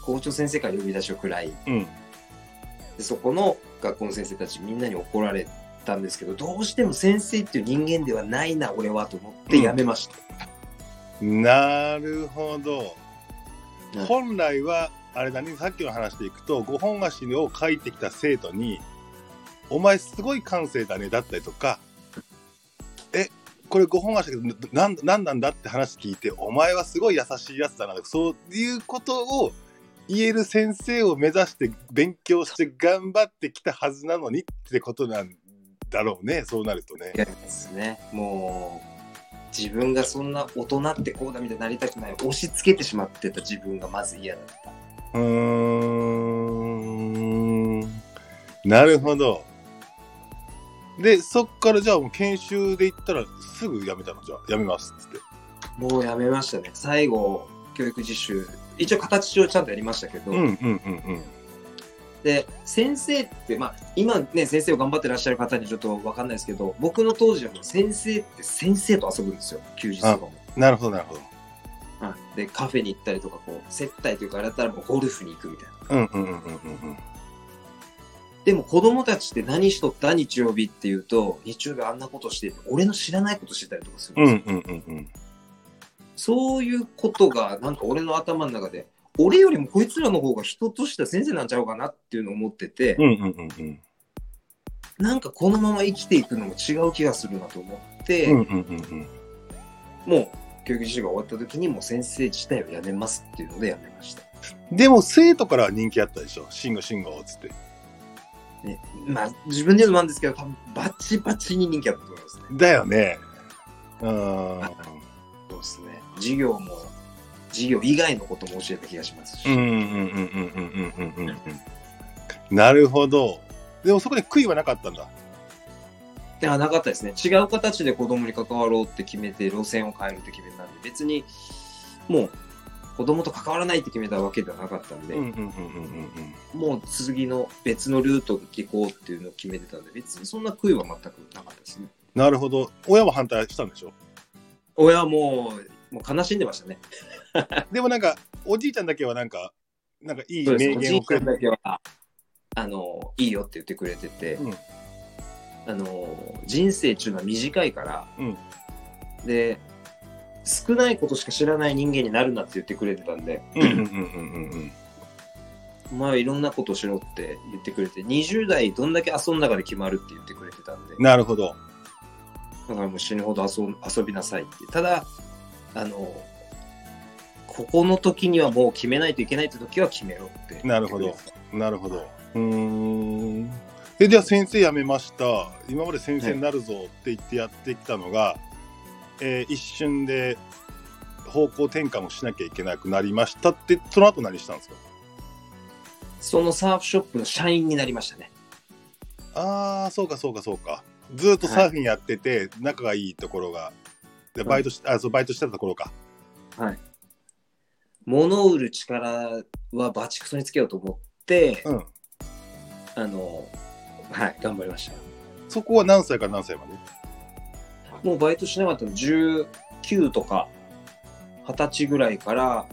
校長先生から呼び出しを食らい、うん。でそこの学校の先生たちみんなに怒られたんですけど、どうしても先生っていう人間ではないな、俺はと思って辞めました。なるほど。うん本来は、あれだね、さっきの話でいくと、5本足を書いてきた生徒に、お前すごい感性だね、だったりとか、え、これ5本足だけど、なんなんなんだって話聞いて、お前はすごい優しいやつだな、そういうことを言える先生を目指して勉強して頑張ってきたはずなのにってことなんだろうね、そうなるとね。嫌ですね。もう、自分がそんな大人ってこうだみたいになりたくない。押し付けてしまってた自分がまず嫌だった。うーんなるほど。で、そっからじゃあもう研修で行ったらすぐ辞めたの？じゃあ、辞めますっつって。もうやめましたね。最後、教育実習、一応形上ちゃんとやりましたけど、うんうんうんで、先生って、まあ、今ね、先生を頑張ってらっしゃる方にちょっとわかんないですけど、僕の当時はもう先生って先生と遊ぶんですよ、休日とかも。うん。なるほどなるほど。はいで、カフェに行ったりとか、こう、接待というか、あれだったらもうゴルフに行くみたいな。うんうんうんうんうんでも子供たちって何しとった日曜日っていうと、日曜日あんなことしてて、俺の知らないことしてたりとかするうんんですよ。うんうんうんそういうことが、なんか俺の頭の中で、俺よりもこいつらの方が人としては先生なんちゃうかなっていうのを思ってて、うんうんうんうんなんかこのまま生きていくのも違う気がするなと思って、うんうんうんうんもう教育実習が終わった時にもう先生自体を辞めますっていうので辞めました。でも生徒からは人気あったでしょ。慎吾慎吾っつって。ね、まあ自分で言うのもなんですけど、多分バチバチに人気あったと思いますね。だよね。うーん。そうですね。授業も、授業以外のことも教えた気がしますし。うんうんうんうんうんうんうんうんうん。なるほど。でもそこで悔いはなかったんだ。ではなかったですね。違う形で子供に関わろうって決めて、路線を変えるって決めたんで、別に、もう、子供と関わらないって決めたわけではなかったんで、もう次の別のルートで行こうっていうのを決めてたんで、別にそんな悔いは全くなかったですね。なるほど。親は反対したんでしょ？親はもう、もう悲しんでましたね。でもなんか、おじいちゃんだけはなんか、なんかいいそうです。名おじいちゃんだけは、あの、いいよって言ってくれてて、うんあの、人生っていうのは短いから、うんで、少ないことしか知らない人間になるなって言ってくれてたんで、うんうんうんうんうんお前はいろんなことをしろって言ってくれて、20代どんだけ遊んだかで決まるって言ってくれてたんで、なるほど。だからもう死ぬほど遊ん遊びなさいって。ただ、あの、ここの時にはもう決めないといけないって時は決めろって。なるほど。なるほど。うーん。え、じゃあ先生辞めました。今まで先生になるぞって言ってやってきたのが、えー一瞬で方向転換をしなきゃいけなくなりましたって、その後何したんですか？そのサーフショップの社員になりましたね。ああ、そうかそうかそうか。ずっとサーフィンやってて、仲がいいところが、でバイトし、あ、そう、バイトしてたところか。はい。物を売る力はバチクソにつけようと思って、うん。あの、はい、頑張りました。そこは何歳から何歳まで？もうバイトしなかったの19とか20歳ぐらいから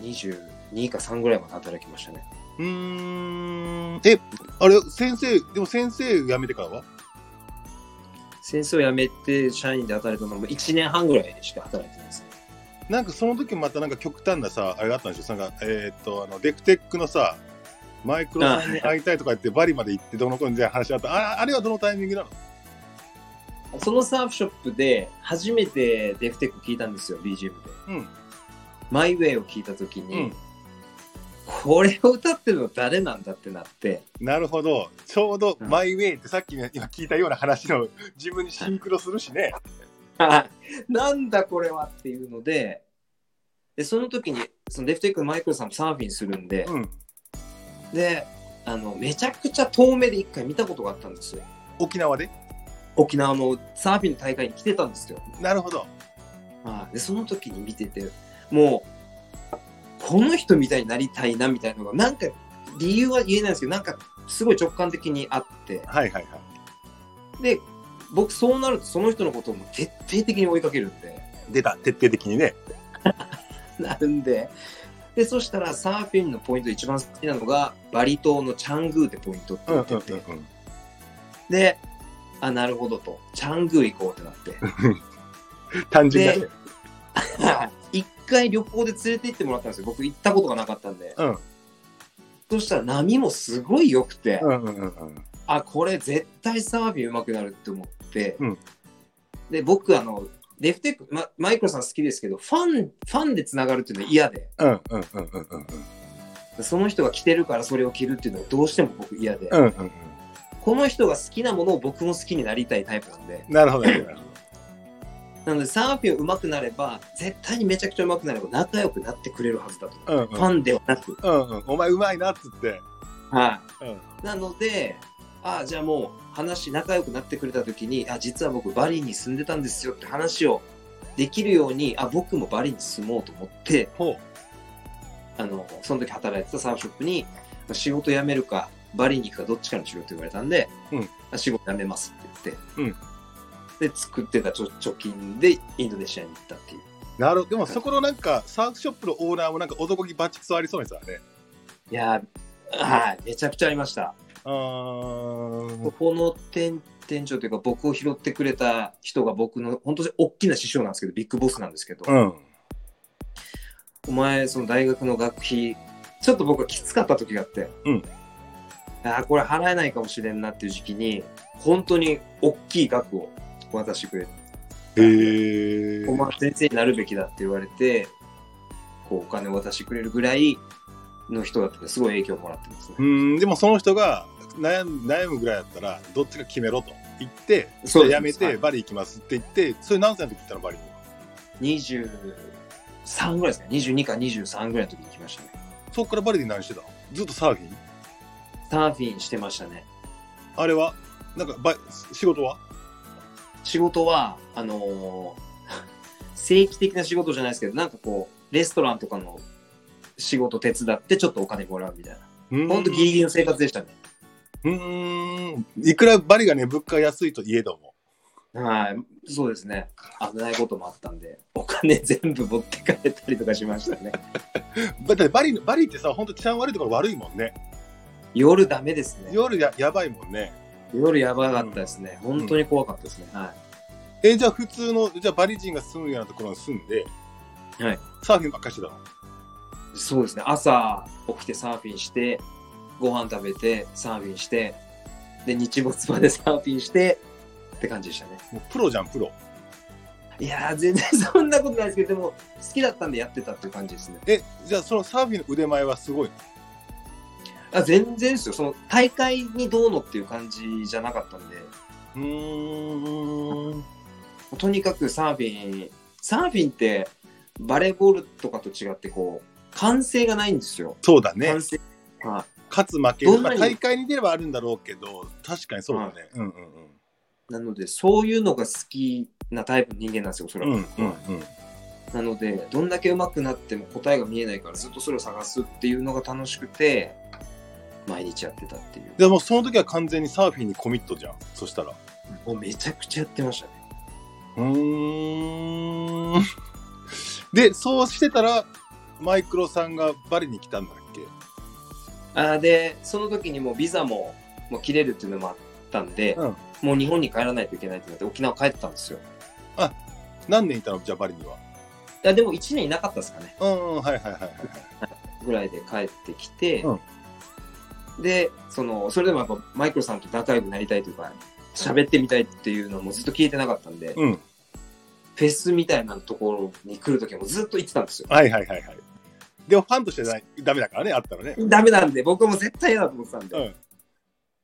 22か3ぐらいまで働きましたね。うーん。え、あれ、先生、でも先生辞めてからは？先生を辞めて社員で働いたのも1年半ぐらいしか働いてないですね。なんかその時またなんか極端なさ、あれがあったんでしょ？なんか、えーっと、あの、デフテックのさ、マイクロさんに会いたいとか言ってバリまで行ってどうのこうのみたいな話あった。ああれはどのタイミングなの？そのサーフショップで初めてデフテック聞いたんですよ、BGM で。うん。マイウェイを聞いた時に、うんこれを歌ってるの誰なんだってなって、なるほど。ちょうどうんマイウェイってさっきね今聞いたような話の自分にシンクロするしね。なんだこれはっていうので、で、その時に、そのデフテックのマイクロさんもサーフィンするんで、うん。で、あの、めちゃくちゃ遠目で一回見たことがあったんですよ。沖縄で？沖縄のサーフィンの大会に来てたんですよ。なるほど。はいで、その時に見てて、もう、この人みたいになりたいなみたいなのが、なんか理由は言えないんですけど、なんかすごい直感的にあって、はいはいはい。で、僕そうなるとその人のことをもう徹底的に追いかけるんで、出た、徹底的にね。なるんで、で、そしたらサーフィンのポイントで一番好きなのが、バリ島のチャングーってポイントってうん言ってて、うんうんうん。で、あ、なるほどと、チャングー行こうってなって、単純だね。一回旅行で連れて行ってもらったんですよ。僕行ったことがなかったんで。うん。そしたら波もすごい良くて、うんうんうんうん。あ、これ絶対サーフィン上手くなるって思って、うんで、僕、あの、デフテック、ま、マイクロさん好きですけど、ファン、ファンでつながるっていうのは嫌で、うんうんうんうんうんうん。その人が着てるからそれを着るっていうのはどうしても僕嫌で、うんうんうん。この人が好きなものを僕も好きになりたいタイプなんで、なるほど、なるほど。なのでサーフィン上手くなれば、絶対にめちゃくちゃ上手くなれば仲良くなってくれるはずだと。うんうんファンではなく。うんうん。お前うまいなっつって。はい。うん。なので、あじゃあもう話仲良くなってくれた時に、あ、実は僕バリに住んでたんですよって話をできるように、あ、僕もバリに住もうと思って、ほう。あの、その時働いてたサーフショップに、まあ仕事辞めるか、バリに行くかどっちかにしろって言われたんで、うんあ仕事辞めますって言って、うんで、作ってた貯貯金でインドネシアに行ったっていう。なるほど。でもそこのなんか、サーフショップのオーナーもなんか男気バチクソありそうですよね。いやー、はい、めちゃくちゃありました。あーここの店店長というか僕を拾ってくれた人が僕の本当に大きな師匠なんですけどビッグボスなんですけど、うん。お前その大学の学費ちょっと僕はきつかった時があって、うんあーこれ払えないかもしれんなっていう時期に本当に大きい額を渡してくれて、へえ。お前先生になるべきだって言われてこうお金を渡してくれるぐらいの人だったんですごい影響をもらってますね。うん、でもその人が悩む悩むぐらいだったら、どっちか決めろと言って、そうですやめてバリ行きますって言って、それ何歳の時行ったのバリ？に。23ぐらいですね22か23ぐらいの時に来ましたね。そこからバリで何してたの？ずっとサーフィン？サーフィンしてましたね。あれは？なんかバイ、仕事は？仕事は、あのー正規的な仕事じゃないですけど、なんかこう、レストランとかの仕事手伝ってちょっとお金もらうみたいな。ほんとギリギリの生活でしたね。うーん。いくらバリがね、物価安いといえども、はい、そうですね。危ないこともあったんで、お金全部持って帰ったりとかしましたね。だってバリバリってさ、本当治安悪いところ悪いもんね。夜ダメですね。夜ややばいもんね。夜やばかったですね。本当に怖かったですね。はえじゃあ普通の、じゃあバリ人が住むようなところに住んで、い。はい。サーフィンばっかりしてたの？そうですね。朝起きてサーフィンして、ご飯食べて、サーフィンして、で、日没までサーフィンして、って感じでしたね。もうプロじゃん、プロ。いやー、全然そんなことないですけど、でも、好きだったんでやってたっていう感じですね。え、じゃあそのサーフィンの腕前はすごいの？あ全然ですよ。その、大会にどうのっていう感じじゃなかったんで、うーん。とにかくサーフィン、サーフィンって、バレーボールとかと違って、こう、歓声がないんですよ。そうだね歓。声。はい勝つ負け、どんなにまあ、大会に出ればあるんだろうけど、確かにそうだね。うんうんなので、そういうのが好きなタイプの人間なんですよ、それうん。は。うんうんうん。なので、どんだけ上手くなっても答えが見えないから、ずっとそれを探すっていうのが楽しくて、毎日やってたっていう。でもその時は完全にサーフィンにコミットじゃん。そしたら。もうめちゃくちゃやってましたね。うーん。で、そうしてたら、マイクロさんがバリに来たんだっけ？あーで、その時にもうビザももう切れるっていうのもあったんで、うんもう日本に帰らないといけないってなって沖縄帰ってたんですよ。何年いたの？じゃあバリには。いや、でも1年いなかったですかね。うん、うん、はいはいはいはい。ぐらいで帰ってきて、うんで、その、それでもやっぱマイクロさんと仲良くなりたいというか、喋ってみたいっていうのもずっと聞いてなかったんで、うん。フェスみたいなところに来るときもずっと言ってたんですよ。はいはいはいはい。でもファンとしてないダメだからね、あったらね。ダメなんで、僕も絶対嫌だと思ってたんで。うん。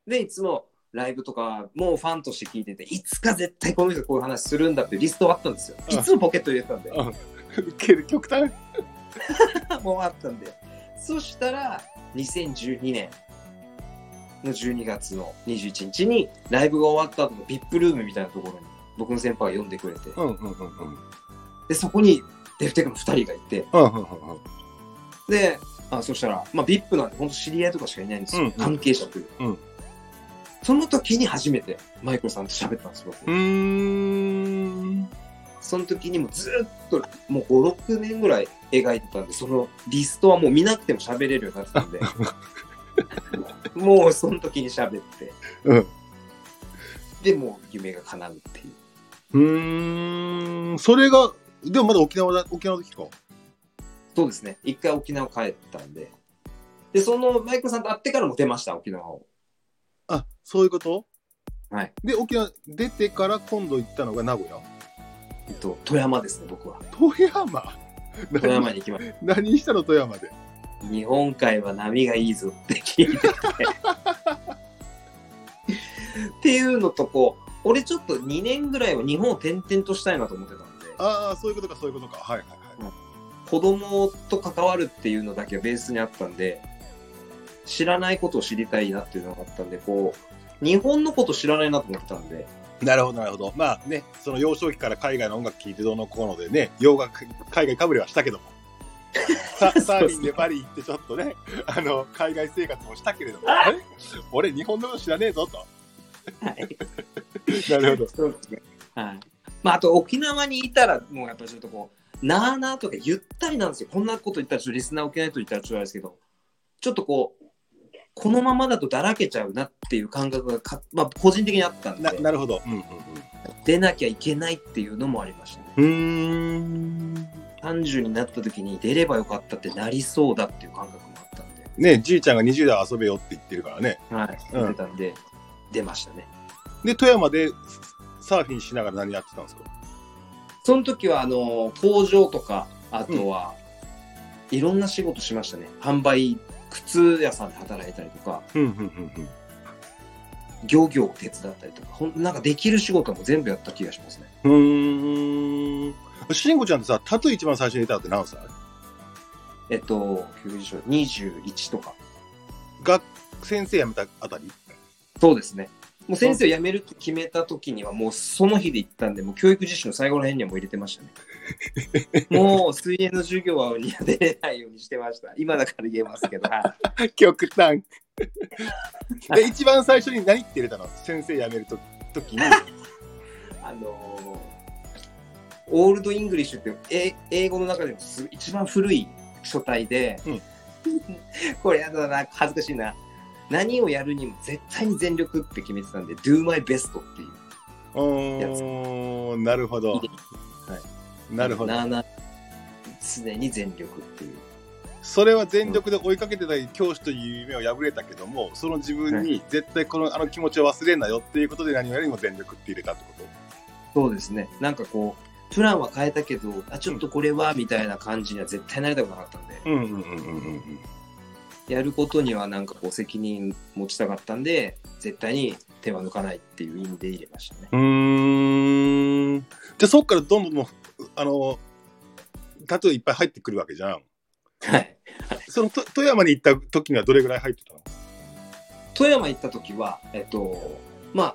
で、いつもライブとかもファンとして聞いてて、いつか絶対この人こういう話するんだってリストはあったんですよ。うんいつもポケット入れてたんで。うん。受ける極端。もうあったんで。そしたら、2012年の12月の21日に、ライブが終わった後の VIP ルームみたいなところに、僕の先輩が呼んでくれて、うんうんうんうん。で、そこにデフテクの2人がいて、うんうんうんうん。で、あそしたら、まあ、VIP なんで、本当知り合いとかしかいないんですよ。うんうん関係者という。うんその時に初めてマイクロさんと喋ったんですよ。僕うーん。その時にもずっと、もう5、6年ぐらい描いてたんで、そのリストはもう見なくても喋れるようになってたんで、もうその時に喋って、うん。で、もう夢が叶うっていう。うーん。それが、でもまだ沖縄だ、沖縄の時か。そうですね。一回沖縄帰ったんで。で、そのマイクロさんと会ってからも出ました、沖縄を。あ、そういうこと？はい。で、沖縄出てから今度行ったのが名古屋？えっと、富山ですね、僕は。富山？富山に行きました。何したの富山で？日本海は波がいいぞって聞いてて。っていうのとこう、俺ちょっと2年ぐらいは日本を転々としたいなと思ってたんで、ああ、そういうことか、そういうことか。はいはいはい。子供と関わるっていうのだけがベースにあったんで、知らないことを知りたいなっていうのがあったんで、こう、日本のこと知らないなと思ってたんで、なるほど、なるほど。まあね、その幼少期から海外の音楽聴いてどうのこうのでね、洋楽、海外かぶれはしたけども。ササーフィンでバリ行ってちょっとね、あの、海外生活もしたけれども、あれ？俺日本のこと知らねえぞと。はい。なるほど。そうですね。はい。まあ、あと沖縄にいたら、もうやっぱりちょっとこう、なあなあとかゆったりなんですよ。こんなこと言ったら、ちょっとリスナー沖縄と言ったらちょっとあれですけど、ちょっとこう、このままだとだらけちゃうなっていう感覚がか、まあ、個人的にあったんなで、なるほど。うんうん出なきゃいけないっていうのもありましたね。うん。うーん。30になった時に出ればよかったってなりそうだっていう感覚もあったんで、ね、じいちゃんが20代遊べよって言ってるからね。はい。うん出てたんで、出ましたね。で、富山でサーフィンしながら何やってたんですか？その時は、あの、工場とか、あとは、いろんな仕事しましたね。販売、靴屋さんで働いたりとか、うんうんうん漁業を手伝ったりとか、ほんなんかできる仕事も全部やった気がしますね。うん。うーん。しんごちゃんってさ、タトゥー一番最初に入れたのって何歳えっと、教育所21とか。学先生辞めたあたり？そうですね。もう先生を辞めるって決めた時には、もうその日で行ったんで、もう教育実習の最後ら辺にはもう入れてましたね。もう水泳の授業には出れないようにしてました。今だから言えますけど、はい極端。で、一番最初に何って入れたの？先生辞めると時に。あのー Old English ってえ英語の中でもす一番古い書体で、うん これやだな、恥ずかしいな。何をやるにも絶対に全力って決めてたんで、do my best っていう。おーなるほど。なるほど。なな常に全力っていう。それは全力で追いかけてた教師という夢を破れたけども、その自分に絶対このあの気持ちを忘れんなよっていうことで何よりも全力って入れたってこそうですね。なんかこう、プランは変えたけど、あ、ちょっとこれはみたいな感じには絶対なりたくなかったんで、とうんうんうんうんうんやることにはなんかこう責任持ちたかったんで、絶対に手は抜かないっていう意味で入れましたね。うん。うーん。じゃあそっからどんどんあの、タトゥーいっぱい入ってくるわけじゃん。はい。そのと富山に行った時にはどれぐらい入ってたの？富山行った時は、えっと、まあ、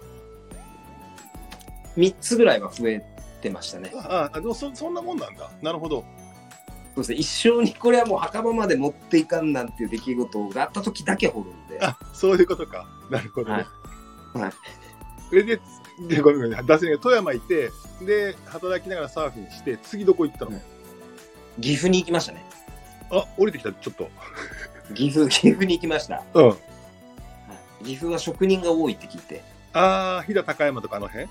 3つぐらいは増えてましたね。ああ、でもそそんなもんなんだ。なるほど。そうですね。一生にこれはもう墓場まで持っていかんなんていう出来事があった時だけ掘るんで。あ、そういうことか。なるほどね。はいはいそれで、でごめんごめん、脱富山行って、で、働きながらサーフィンして、次どこ行ったの、うん岐阜に行きましたね。あ、降りてきた、ちょっと。岐阜、岐阜に行きました。うん。はい岐阜は職人が多いって聞いて。ああ、飛騨高山とかあの辺？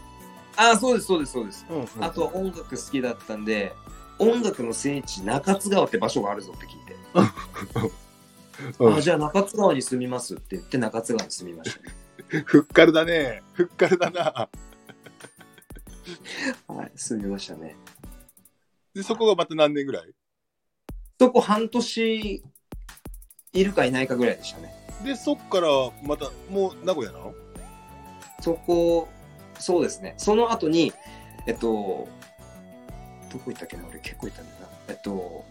ああ、そうです、そうです、そうです。うん、うん。あとは音楽好きだったんで、音楽の聖地、中津川って場所があるぞって聞いて。うんあじゃあ中津川に住みますって言って中津川に住みましたね。ふっかるだね。ふっかるだな。はい、住みましたね。で、そこがまた何年ぐらい？そこ半年いるかいないかぐらいでしたね。で、そっからまた、もう名古屋なの？そこ、そうですね。その後に、えっと、どこ行ったっけな？俺結構行ったんだよな。えっと、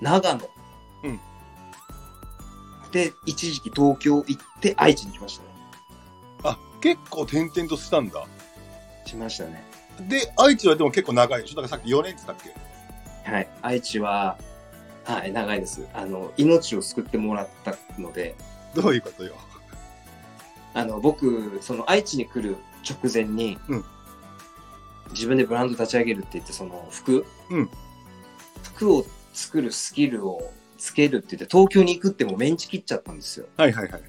長野。うん。で、一時期東京行って愛知に来ましたね。あ、結構転々としたんだ。しましたね。で、愛知はでも結構長いでしょ？だからさっき4年って言ったっけ？はい。愛知は、はい、長いです。あの、命を救ってもらったので、どういうことよ？あの、僕、その愛知に来る直前に、うん自分でブランド立ち上げるって言って、その服、うん服を作るスキルをつけるって言って、東京に行くってもうメンチ切っちゃったんですよ。はいはいはいはい。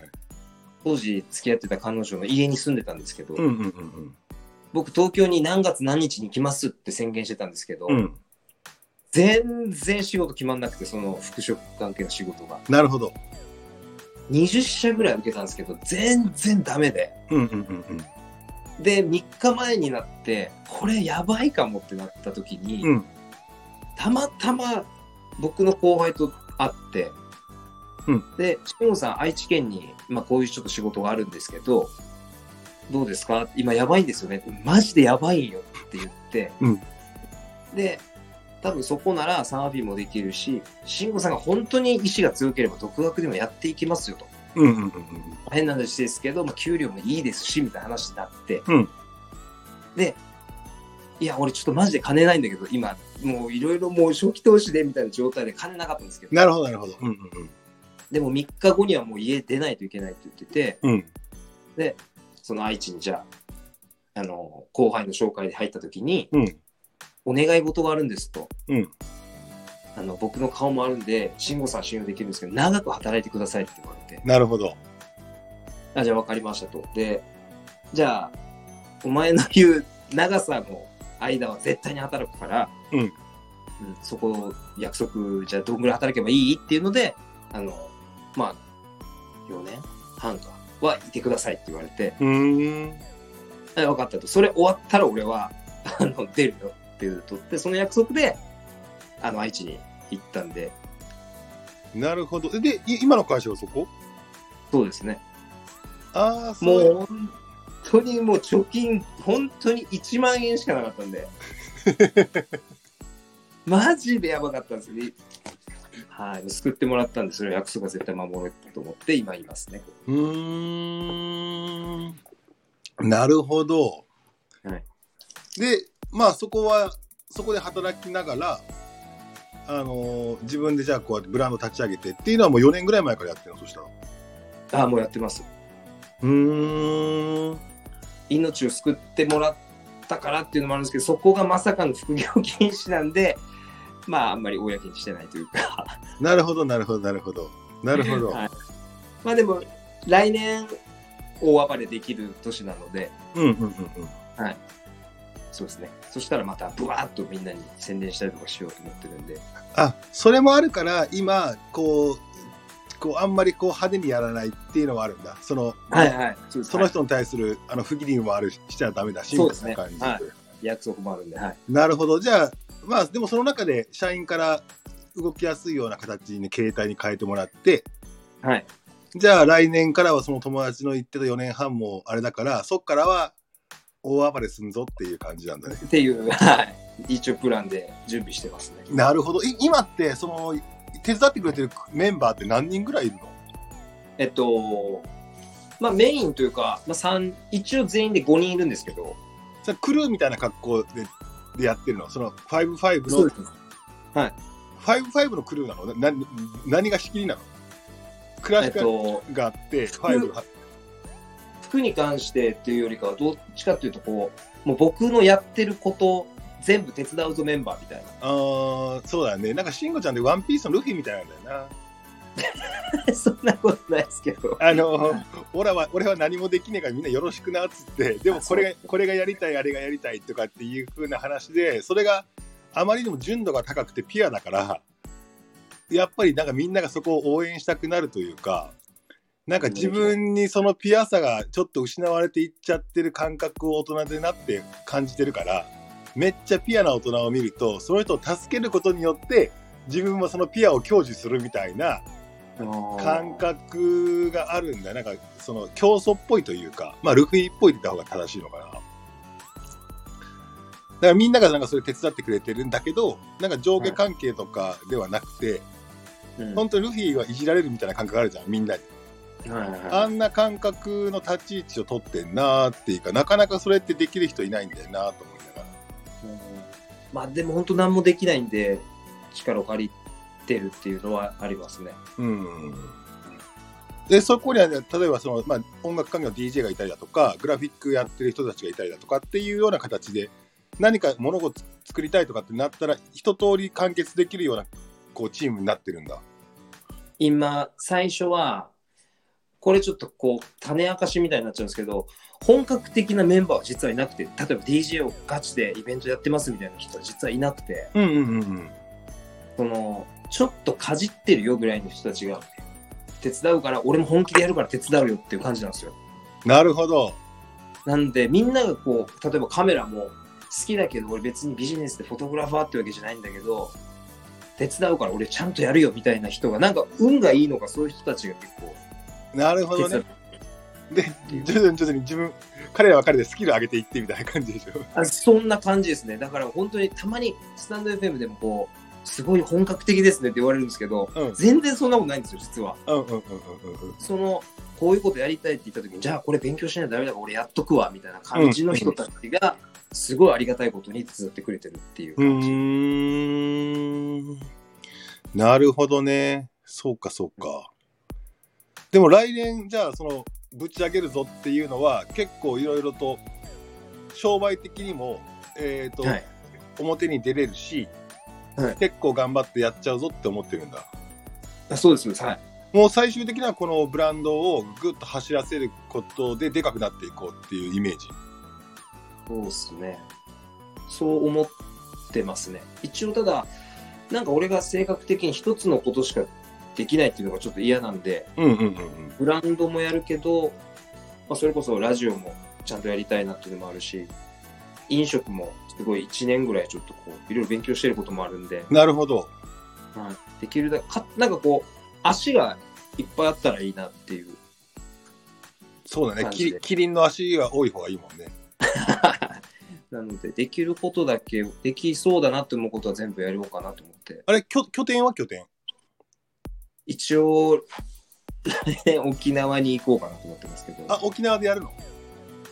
当時付き合ってた彼女の家に住んでたんですけど、うんうんうん僕東京に何月何日に来ますって宣言してたんですけど、うん。うん。全然仕事決まんなくて、その服飾関係の仕事が。なるほど。20社ぐらい受けたんですけど、全然ダメで。うんうんうんうん。で、3日前になって、これやばいかもってなった時に、うん。たまたま僕の後輩と会って、うんで、しもさん、愛知県に、まあ、こういうちょっと仕事があるんですけど、どうですか？今やばいんですよね。マジでやばいよって言って、うんで、多分そこならサーフィンもできるし、慎吾さんが本当に意志が強ければ独学でもやっていきますよと。うんうんうんうん。変な話ですけど、まあ、給料もいいですし、みたいな話になって、うんで、いや、俺ちょっとマジで金ないんだけど、今、もういろいろもう初期投資でみたいな状態で金なかったんですけど、なるほどなるほど。うんうんでも3日後にはもう家出ないといけないって言ってて、うん。うん。で、その愛知にじゃあ、あの、後輩の紹介で入った時に、うん。お願い事があるんですと。うんあの、僕の顔もあるんで、慎吾さん信用できるんですけど、長く働いてくださいって言われて、なるほど。あ、じゃあ分かりましたと。で、じゃあ、お前の言う長さの間は絶対に働くから、うんうんそこを約束、じゃあどんぐらい働けばいい？っていうので、あの、まあ、4年半かはいてくださいって言われて、うーん。はい、分かったと。それ終わったら俺は、あの、出るよっていうとって、その約束で、あの、愛知に行ったんで、なるほど。で、い今の会社はそこ？そうですね。ああ、そもう。う本当にもう貯金、本当に1万円しかなかったんで。マジでやばかったんですよね。はい。救ってもらったんで、それを約束は絶対守ろうと思って、今いますね。うーん。なるほど。はい。で、まあそこは、そこで働きながら、あのー自分でじゃあこうやってブランド立ち上げてっていうのはもう4年ぐらい前からやってるの？そしたら。ああ、もうやってます。うーん。命を救ってもらったからっていうのもあるんですけどそこがまさかの副業禁止なんでまああんまり公にしてないというか。なるほどなるほどなるほど。なるほど、はい、まあでも来年大暴れできる年なので、うんうんうんうん。はい、そうですねそしたらまたブワーッとみんなに宣伝したりとかしようと思ってるんで。あそれもあるから今こうこうあんまりこう派手にやらないっていうのはあるんだ。その,、はいはいその人に対する、あの不義理もあるししちゃダメだしそうですね。みたいな感じ、はい。約束もあるんで、はい、なるほど。じゃあまあでもその中で社員から動きやすいような形に携帯に変えてもらってはい、じゃあ来年からはその友達の言ってた4年半もあれだからそっからは大暴れすんぞっていう感じなんだね。っていう、はい、一応プランで準備してますね。なるほど。い今ってその手伝ってくれてるメンバーって何人ぐらいいるの？えっと、まあメインというか、まあ、三一応全員で5人いるんですけど、それクルーみたいな格好ででやってるの？その55の？す。はい。55のクルーなの？なな何が仕切りなの？クラえっシカと、があって、5は服に関してっていうよりかは、どっちかっていうと、こう、もう僕のやってること、全部手伝うぞメンバーみたいあーそうだねなんか慎吾ちゃんでワンピースのルフィみたいなんだよなな。そんなことないですけど。あの俺は俺は何もできねえからみんなよろしくなっつってでもこれがこれがやりたいあれがやりたいとかっていう風な話でそれがあまりにも純度が高くてピュアだからやっぱりなんかみんながそこを応援したくなるというかなんか自分にそのピュアさがちょっと失われていっちゃってる感覚を大人でなって感じてるからめっちゃピュアな大人を見るとその人を助けることによって自分もそのピュアを享受するみたいな感覚があるんだ。よなんかその競争っぽいというかまあルフィっぽいって言った方が正しいのかな。だからみんながなんかそれ手伝ってくれてるんだけどなんか上下関係とかではなくて、うん。本当にルフィはいじられるみたいな感覚あるじゃんみんなに、はいはいあんな感覚の立ち位置を取ってんなーっていうかなかなかそれってできる人いないんだよなと思いながらうんまあでも本当何もできないんで、力を借りてるっていうのはありますね。うんでそこには、ね、例えばその、まあ、音楽関係の DJ がいたりだとかグラフィックやってる人たちがいたりだとかっていうような形で何か物事作りたいとかってなったら一通り完結できるようなこうチームになってるんだ。今、最初は、これちょっとこう、種明かしみたいになっちゃうんですけど、本格的なメンバーは実はいなくて、例えば DJ をガチでイベントやってますみたいな人は実はいなくて、うんうんうんうん。その、ちょっとかじってるよぐらいの人たちが、手伝うから、俺も本気でやるから手伝うよっていう感じなんですよ。なるほど。なんで、みんながこう、例えばカメラも好きだけど、俺別にビジネスでフォトグラファーってわけじゃないんだけど、手伝うから俺ちゃんとやるよみたいな人が、なんか運がいいのか、そういう人たちが結構なるほどねう。で徐々に徐々に自分彼らは彼でスキル上げていってみたいな感じでしょ。あそんな感じですね。だから本当にたまにスタンド FM でもこう、すごい本格的ですねって言われるんですけど、うん全然そんなことないんですよ、実は。うんうんうんうんうんその、こういうことやりたいって言った時に、じゃあこれ勉強しないとダメだから俺やっとくわ、みたいな感じの人たちが、すごいありがたいことに手伝ってくれてるっていうう感じ。ーんなるほどね。そうか、そうか。でも来年、じゃあ、その、ぶち上げるぞっていうのは、結構いろいろと、商売的にも、えっ、と、はい。表に出れるし、はい結構頑張ってやっちゃうぞって思ってるんだ。あそうです、そうですはい。もう最終的にはこのブランドをぐっと走らせることででかくなっていこうっていうイメージ。そうですね。そう思ってますね。一応ただ、なんか俺が性格的に一つのことしかできないっていうのがちょっと嫌なんで、うんうんうんうん。ブランドもやるけど、まあ、それこそラジオもちゃんとやりたいなっていうのもあるし、飲食もすごい1年ぐらいちょっとこう、いろいろ勉強してることもあるんで、なるほど。はい、できるだけか、なんかこう、足がいっぱいあったらいいなっていう。そうだね。キリキリンの足が多い方がいいもんね。なので、できることだけ、できそうだなって思うことは全部やろうかなと思って。あれ、拠拠点は拠点？一応、来 年沖縄に行こうかなと思ってますけど。あ、沖縄でやるの？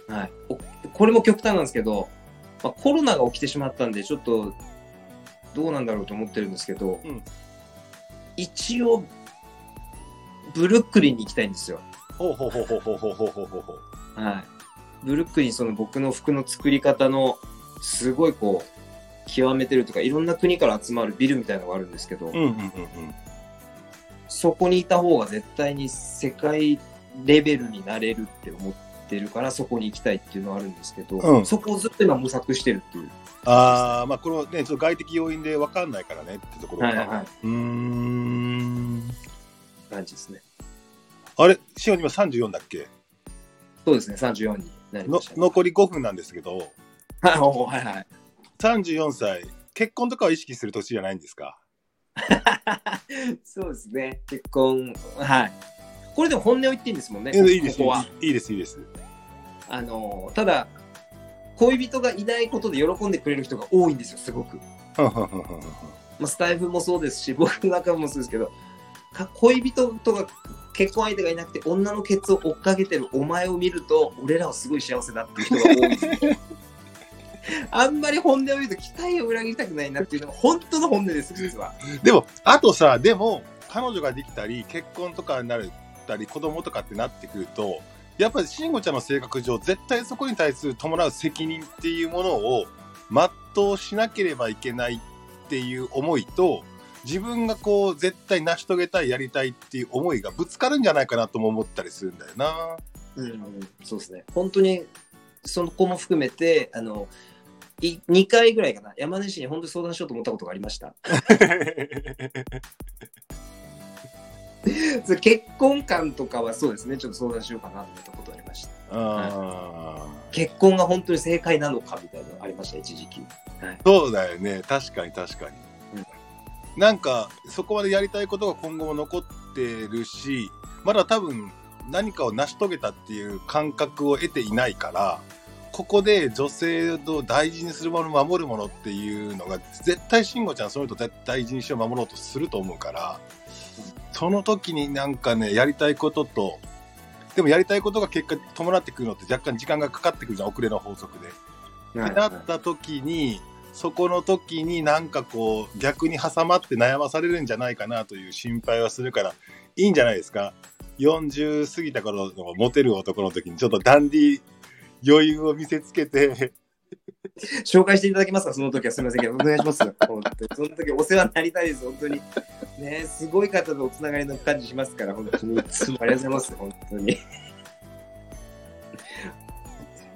はい、おこれも極端なんですけど、まあ、コロナが起きてしまったんで、ちょっとどうなんだろうと思ってるんですけど、うん一応、ブルックリンに行きたいんですよ。ほうほうほうほうほうほうほうほうほうほう。はい。ブルックリンその僕の服の作り方のすごいこう極めてるとかいろんな国から集まるビルみたいなのがあるんですけど、うんうんうんうん。そこにいた方が絶対に世界レベルになれるって思ってるからそこに行きたいっていうのはあるんですけど、うんそこをずっと今模索してるっていう。ああ、まあこのね、ちょっと外的要因で分かんないからねってところはいはいはい。うーん。感じですね。あれ、しおん今34だっけ？そうですね、34になりのました、ね。残り5分なんですけど、は いおはいはい。34歳、結婚とかを意識する年じゃないんですか？そうですね、結婚、はい。これでも本音を言っていいんですもんね、えいいですここは。いいです、いいです。あの、ただ、恋人がいないことで喜んでくれる人が多いんですよ、すごく。まあ、スタイフもそうですし、僕の中もそうですけど、か恋人とか結婚相手がいなくて、女のケツを追っかけてるお前を見ると、俺らはすごい幸せだっていう人が多いんですよ。あんまり本音を言うと期待を裏切りたくないなっていうのが本当の本音です、実は。でも、あとさ、でも、彼女ができたり、結婚とかになったり、子供とかってなってくると、やっぱり慎吾ちゃんの性格上、絶対そこに対する伴う責任っていうものを全うしなければいけないっていう思いと、自分がこう、絶対成し遂げたい、やりたいっていう思いがぶつかるんじゃないかなとも思ったりするんだよな。うん、そうですね。本当に、そこも含めて、あの、い2回ぐらいかな、山根市に本当に相談しようと思ったことがありました。結婚観とかはそうですね、ちょっと相談しようかなと思ったことがありました。あー結婚が本当に正解なのかみたいなのがありました、一時期。はい、そうだよね。確かに確かに。うんなんか、そこまでやりたいことが今後も残ってるし、まだ多分何かを成し遂げたっていう感覚を得ていないから、ここで女性を大事にするもの、守るものっていうのが、絶対慎吾ちゃんそういうの絶対大事にしよう、守ろうとすると思うから、その時になんかね、やりたいことと、でもやりたいことが結果伴ってくるのって若干時間がかかってくるじゃん、遅れの法則で。ってなった時に、そこの時になんかこう逆に挟まって悩まされるんじゃないかなという心配はするからいいんじゃないですか40過ぎた頃のモテる男の時にちょっとダンディ余裕を見せつけて紹介していただけますか、その時はすみませんけど、お願いします。本当にその時お世話になりたいです、本当に。ね、すごい方とおつながりの感じしますから、本当に。ありがとうございます、本当に。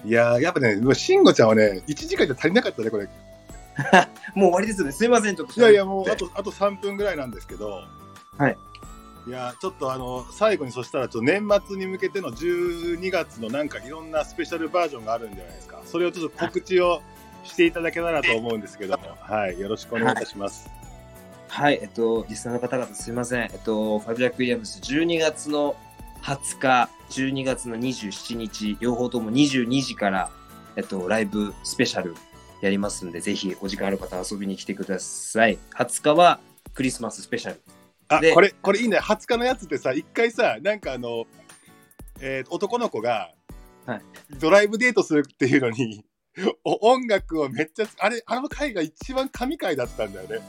いやーやっぱね慎吾ちゃんはね1時間じゃ足りなかったねこれ もう終わりですよね。すみません、ちょっと。いやいやもうあとあと3分ぐらいなんですけどはいいやちょっとあの最後にそしたらちょっと年末に向けての12月のなんかいろんなスペシャルバージョンがあるんじゃないですかそれをちょっと告知をしていただけたらと思うんですけどもはいよろしくお願いいたしますはい、えっと、リスナーの方々すみません。えっと、ファビアクイヤムス12月の20日、12月の27日、両方とも22時から、えっと、ライブスペシャルやりますんで、ぜひお時間ある方は遊びに来てください。20日はクリスマススペシャル。あでこれこれいいね。20日のやつってさ一回さなんかあの、えー男の子がはい。ドライブデートするっていうのにお音楽をめっちゃあれあの回が一番神回だったんだよね。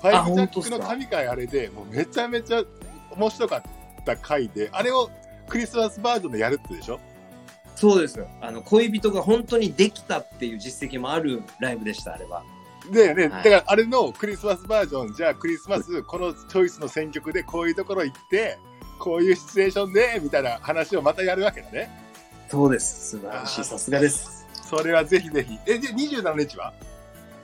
ファイブジャックの神回あれでもうめちゃめちゃ面白かった回であれをクリスマスバージョンでやるってでしょ？そうです。あの、恋人が本当にできたっていう実績もあるライブでした、あれは。でね、はいだからあれのクリスマスバージョンじゃあクリスマスこのチョイスの選曲でこういうところ行ってこういうシチュエーションでみたいな話をまたやるわけだねそうです。素晴らしい。さすがです。それはぜひぜひえで27日は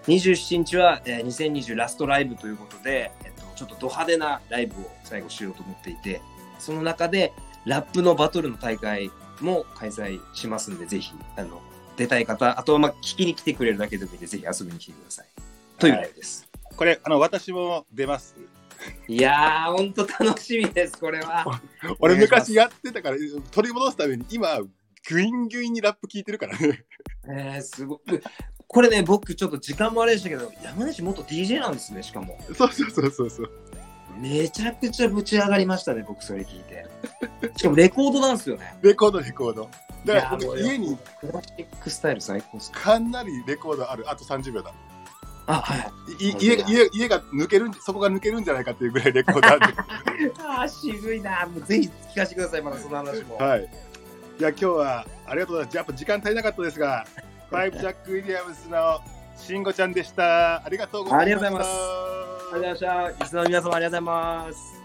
？27日は、えー2020ラストライブということで、えっと、ちょっとド派手なライブを最後しようと思っていて、その中でラップのバトルの大会も開催しますんで、ぜひ、あの、出たい方、あとはまあ聞きに来てくれるだけでもいいんで、ぜひ遊びに来てください。というライブです。これあの私も出ますい、やー、ほんと楽しみです、これは。俺昔やってたから取り戻すために今グイングインにラップ聞いてるからねえー、すごい。これね、僕ちょっと時間もあれでしたけど、山梨元 DJ なんですね、しかも。そうそうそうそうそうめちゃくちゃぶち上がりましたね、僕それ聞いて。しかもレコードなんですよね。レコードレコードだから僕家にクラシックスタイル最高っすね。かなりレコードあるあと30秒だあ、はい。い家が家家が抜けるんそこが抜けるんじゃないかっていうぐらいレコードあるあー、渋いな。もうぜひ聞かせてください、まだその話も。はいいや今日はありがとうございますやっぱ時間足りなかったですがファイブジャック・ウィリアムスの慎吾ちゃんでしたありがとうございましたありがとうございますありがとうございました。リスナーの皆様ありがとうございます。